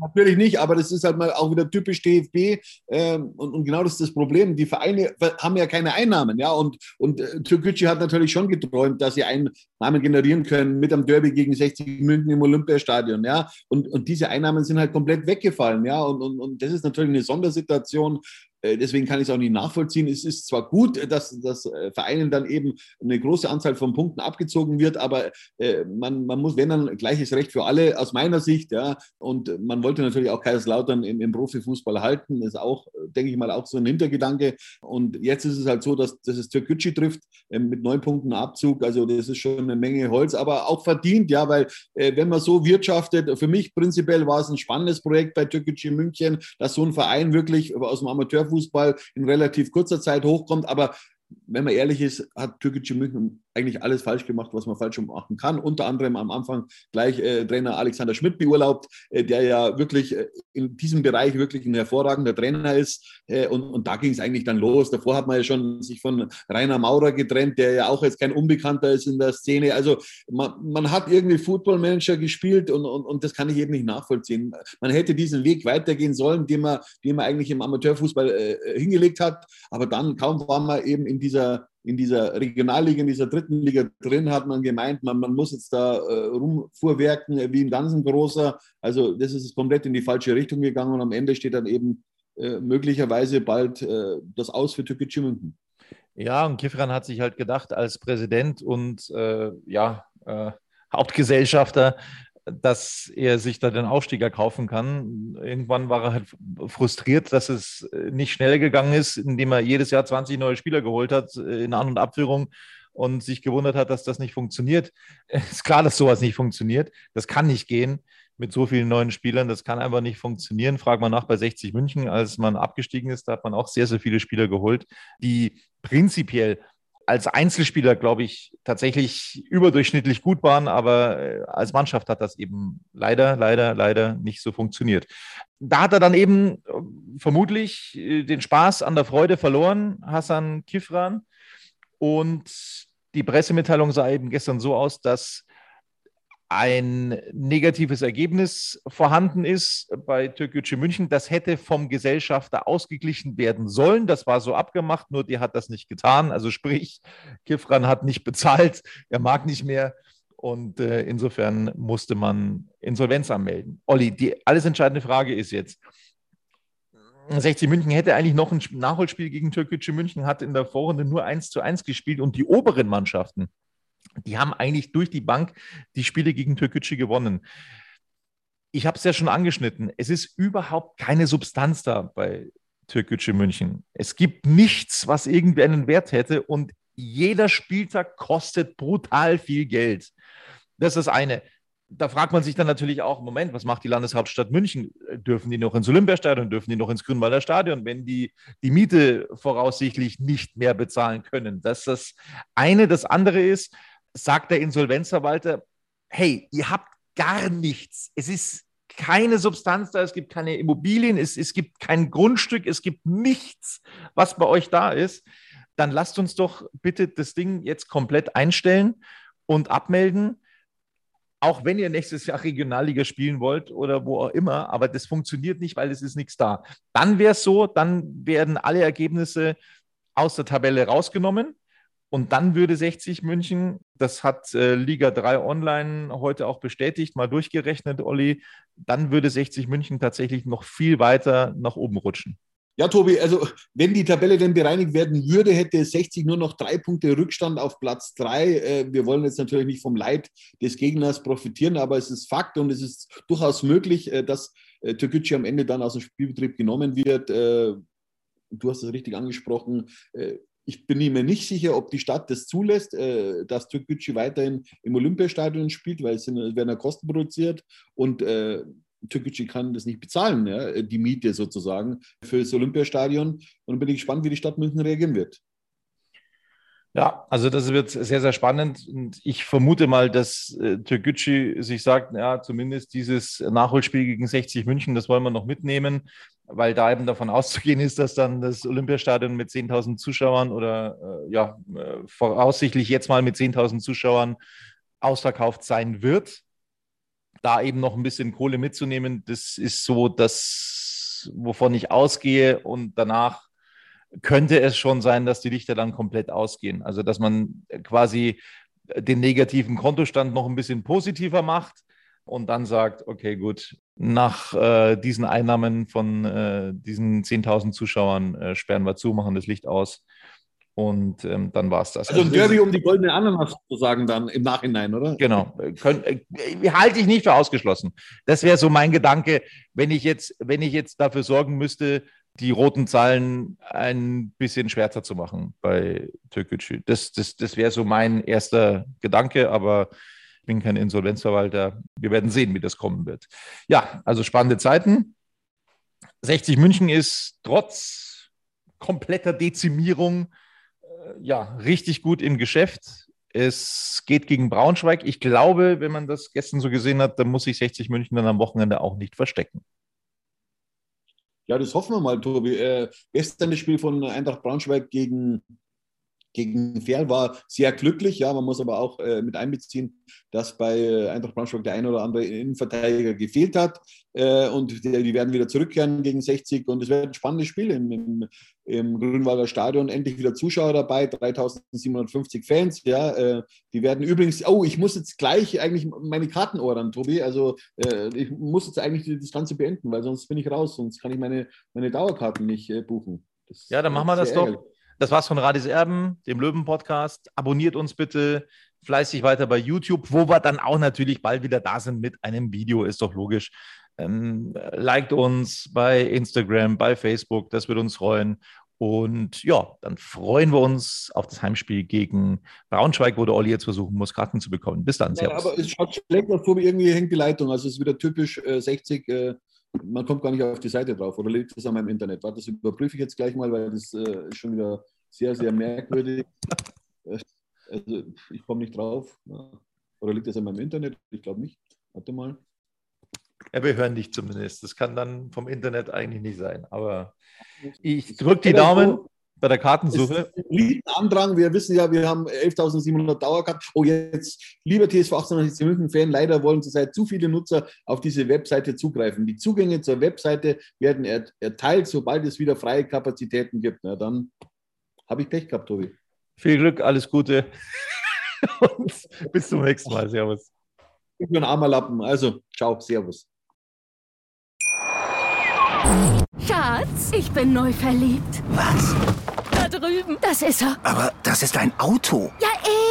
Natürlich nicht, aber das ist halt mal auch wieder typisch DFB. Ähm, und, und, genau das ist das Problem. Die Vereine haben ja keine Einnahmen. Ja? Und, und äh, Türkgücü hat natürlich schon geträumt, dass sie Einnahmen generieren können mit einem Derby gegen 60 München im Olympiastadion. Ja? Und, und diese Einnahmen sind halt komplett weggefallen. Ja? Und, und, und das ist natürlich eine Sondersituation. Äh, deswegen kann ich es auch nicht nachvollziehen. Es ist zwar gut, dass das äh, Vereinen dann eben eine große Anzahl von Punkten abgezogen wird, aber äh, man, man muss, wenn dann gleiches Recht für alle aus meiner Sicht, ja. Und man wollte natürlich auch Kaiserslautern im, im Profifußball halten, ist auch, denke ich mal, auch so ein Hintergedanke. Und jetzt ist es halt so, dass, dass es Türkgücü trifft mit neun Punkten Abzug. Also das ist schon eine Menge Holz, aber auch verdient, ja, weil wenn man so wirtschaftet, für mich prinzipiell war es ein spannendes Projekt bei Türkgücü München, dass so ein Verein wirklich aus dem Amateur Fußball in relativ kurzer Zeit hochkommt. Aber wenn man ehrlich ist, hat Türkgücü München eigentlich alles falsch gemacht, was man falsch machen kann. Unter anderem am Anfang gleich äh, Trainer Alexander Schmidt beurlaubt, äh, der ja wirklich äh, in diesem Bereich wirklich ein hervorragender Trainer ist. Äh, und, und da ging es eigentlich dann los. Davor hat man ja schon sich von Rainer Maurer getrennt, der ja auch jetzt kein Unbekannter ist in der Szene. Also man, man hat irgendwie Football Manager gespielt und, und, und das kann ich eben nicht nachvollziehen. Man hätte diesen Weg weitergehen sollen, den man, den man eigentlich im Amateurfußball äh, hingelegt hat. Aber dann kaum war man eben in dieser in dieser Regionalliga, in dieser dritten Liga drin, hat man gemeint, man, man muss jetzt da äh, rumfuhrwerken wie ein ganzen großer. Also das ist komplett in die falsche Richtung gegangen und am Ende steht dann eben äh, möglicherweise bald äh, das Aus für Türkgücü München. Ja, und Kifran hat sich halt gedacht, als Präsident und äh, ja, äh, Hauptgesellschafter dass er sich da den Aufstieger kaufen kann. Irgendwann war er halt frustriert, dass es nicht schnell gegangen ist, indem er jedes Jahr 20 neue Spieler geholt hat äh, in An- und Abführung und sich gewundert hat, dass das nicht funktioniert. Ist klar, dass sowas nicht funktioniert. Das kann nicht gehen mit so vielen neuen Spielern. Das kann einfach nicht funktionieren. Frag mal nach bei 60 München, als man abgestiegen ist, da hat man auch sehr, sehr viele Spieler geholt, die prinzipiell als Einzelspieler, glaube ich, tatsächlich überdurchschnittlich gut waren, aber äh, als Mannschaft hat das eben leider, leider, leider nicht so funktioniert. Da hat er dann eben äh, vermutlich äh, den Spaß an der Freude verloren, Hassan Kifran. Und die Pressemitteilung sah eben gestern so aus, dass ein negatives Ergebnis vorhanden ist bei Türkgücü München. Das hätte vom Gesellschafter ausgeglichen werden sollen. Das war so abgemacht, nur die hat das nicht getan. Also sprich, Kifran hat nicht bezahlt, er mag nicht mehr. Und äh, insofern musste man Insolvenz anmelden. Olli, die alles entscheidende Frage ist jetzt, 60 München hätte eigentlich noch ein Nachholspiel gegen Türkgücü München, hat in der Vorrunde nur 1 zu 1 gespielt und die oberen Mannschaften die haben eigentlich durch die Bank die Spiele gegen Türkgücü gewonnen. Ich habe es ja schon angeschnitten. Es ist überhaupt keine Substanz da bei Türkgücü München. Es gibt nichts, was irgendwie einen Wert hätte und jeder Spieltag kostet brutal viel Geld. Das ist das eine. Da fragt man sich dann natürlich auch, Moment, was macht die Landeshauptstadt München? Dürfen die noch ins Olympiastadion, dürfen die noch ins Grünwalder Stadion, wenn die die Miete voraussichtlich nicht mehr bezahlen können? Das ist das eine. Das andere ist, sagt der Insolvenzverwalter, hey, ihr habt gar nichts. Es ist keine Substanz da, es gibt keine Immobilien, es, es gibt kein Grundstück, es gibt nichts, was bei euch da ist. Dann lasst uns doch bitte das Ding jetzt komplett einstellen und abmelden. Auch wenn ihr nächstes Jahr Regionalliga spielen wollt oder wo auch immer, aber das funktioniert nicht, weil es ist nichts da. Dann wäre es so, dann werden alle Ergebnisse aus der Tabelle rausgenommen und dann würde 60 München, das hat äh, Liga 3 Online heute auch bestätigt, mal durchgerechnet, Olli, dann würde 60 München tatsächlich noch viel weiter nach oben rutschen. Ja, Tobi, also wenn die Tabelle denn bereinigt werden würde, hätte 60 nur noch drei Punkte Rückstand auf Platz drei. Äh, wir wollen jetzt natürlich nicht vom Leid des Gegners profitieren, aber es ist Fakt und es ist durchaus möglich, äh, dass äh, Türkgücü am Ende dann aus dem Spielbetrieb genommen wird. Du hast es richtig angesprochen. Ich bin mir nicht sicher, ob die Stadt das zulässt, dass Türkgücü weiterhin im Olympiastadion spielt, weil es werden ja Kosten produziert und Türkgücü kann das nicht bezahlen, ja, die Miete sozusagen für das Olympiastadion. Und bin ich gespannt, wie die Stadt München reagieren wird. Ja, also das wird sehr, sehr spannend. Und ich vermute mal, dass äh, Türkgücü sich sagt, ja, zumindest dieses Nachholspiel gegen 60 München, das wollen wir noch mitnehmen, weil da eben davon auszugehen ist, dass dann das Olympiastadion mit 10.000 Zuschauern oder äh, ja, äh, voraussichtlich jetzt mal mit 10.000 Zuschauern ausverkauft sein wird da eben noch ein bisschen Kohle mitzunehmen, das ist so das, wovon ich ausgehe. Und danach könnte es schon sein, dass die Lichter dann komplett ausgehen. Also, dass man quasi den negativen Kontostand noch ein bisschen positiver macht und dann sagt, okay, gut, nach äh, diesen Einnahmen von äh, diesen 10.000 Zuschauern äh, sperren wir zu, machen das Licht aus und ähm, dann war es das. Also ein also Derby um die goldene Ananas sozusagen dann im Nachhinein, oder? Genau. Kön äh, halte ich nicht für ausgeschlossen. Das wäre so mein Gedanke, wenn ich jetzt, wenn ich jetzt dafür sorgen müsste, die roten Zahlen ein bisschen schwärzer zu machen bei Türkgücü. Das, das, das wäre so mein erster Gedanke, aber ich bin kein Insolvenzverwalter. Wir werden sehen, wie das kommen wird. Ja, also spannende Zeiten. 60 München ist trotz kompletter Dezimierung ja, richtig gut im Geschäft. Es geht gegen Braunschweig. Ich glaube, wenn man das gestern so gesehen hat, dann muss sich 60 München dann am Wochenende auch nicht verstecken. Ja, das hoffen wir mal, Tobi. Äh, gestern das Spiel von Eintracht Braunschweig gegen gegen Ferl war sehr glücklich. Ja, man muss aber auch äh, mit einbeziehen, dass bei Eintracht Braunschweig der ein oder andere Innenverteidiger gefehlt hat. Äh, und die, die, werden wieder zurückkehren gegen 60. Und es wird ein spannendes Spiel im, im, im Grünwalder Stadion. Endlich wieder Zuschauer dabei, 3750 Fans. Ja, äh, die werden übrigens, oh, ich muss jetzt gleich eigentlich meine Karten ordern, Tobi. Also äh, ich muss jetzt eigentlich das Ganze beenden, weil sonst bin ich raus, sonst kann ich meine, meine Dauerkarten nicht äh, buchen. Das ja, dann machen wir das doch. Ärgerlich. Das war's von Radis Erben, dem Löwen-Podcast. Abonniert uns bitte fleißig weiter bei YouTube, wo wir dann auch natürlich bald wieder da sind mit einem Video, ist doch logisch. Ähm, liked uns bei Instagram, bei Facebook, das würde uns freuen. Und ja, dann freuen wir uns auf das Heimspiel gegen Braunschweig, wo der Olli jetzt versuchen muss, Karten zu bekommen. Bis dann. Ja, aber es schaut schlecht aus, irgendwie hängt die Leitung. Also es ist wieder typisch äh, 60. Äh, man kommt gar nicht auf die Seite drauf oder liegt das an meinem Internet? Warte, das überprüfe ich jetzt gleich mal, weil das äh, ist schon wieder sehr, sehr merkwürdig. Äh, also ich komme nicht drauf. Oder liegt das an meinem Internet? Ich glaube nicht. Warte mal. Ja, wir hören dich zumindest. Das kann dann vom Internet eigentlich nicht sein. Aber ich drücke die Daumen bei der Kartensuche. Andrang. Wir wissen ja, wir haben 11.700 Dauerkarten. Oh, jetzt, lieber TSV 1860 München-Fan, leider wollen zurzeit zu viele Nutzer auf diese Webseite zugreifen. Die Zugänge zur Webseite werden erteilt, sobald es wieder freie Kapazitäten gibt. Na, dann habe ich Pech gehabt, Tobi. Viel Glück, alles Gute. Und bis zum nächsten Mal. Servus. Ich bin ein armer Lappen. Also, ciao, Servus. Schatz, ich bin neu verliebt. Was? Das ist er. Aber das ist ein Auto. Ja,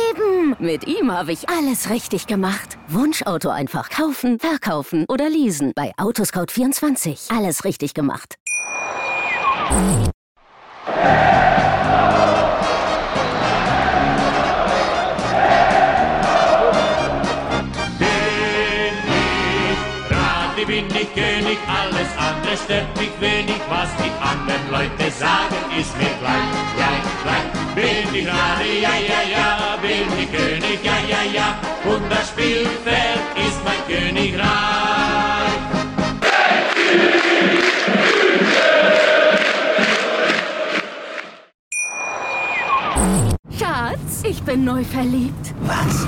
eben. Mit ihm habe ich alles richtig gemacht. Wunschauto einfach kaufen, verkaufen oder leasen. Bei Autoscout24. Alles richtig gemacht. bin ich König, alles andere stört mich wenig, was die anderen Leute sagen, ist mir gleich, gleich. Bin ich gerade, ja, ja, ja, bin ich König, ja, ja, ja, und das Spielfeld ist mein Königreich. Schatz, ich bin neu verliebt. Was?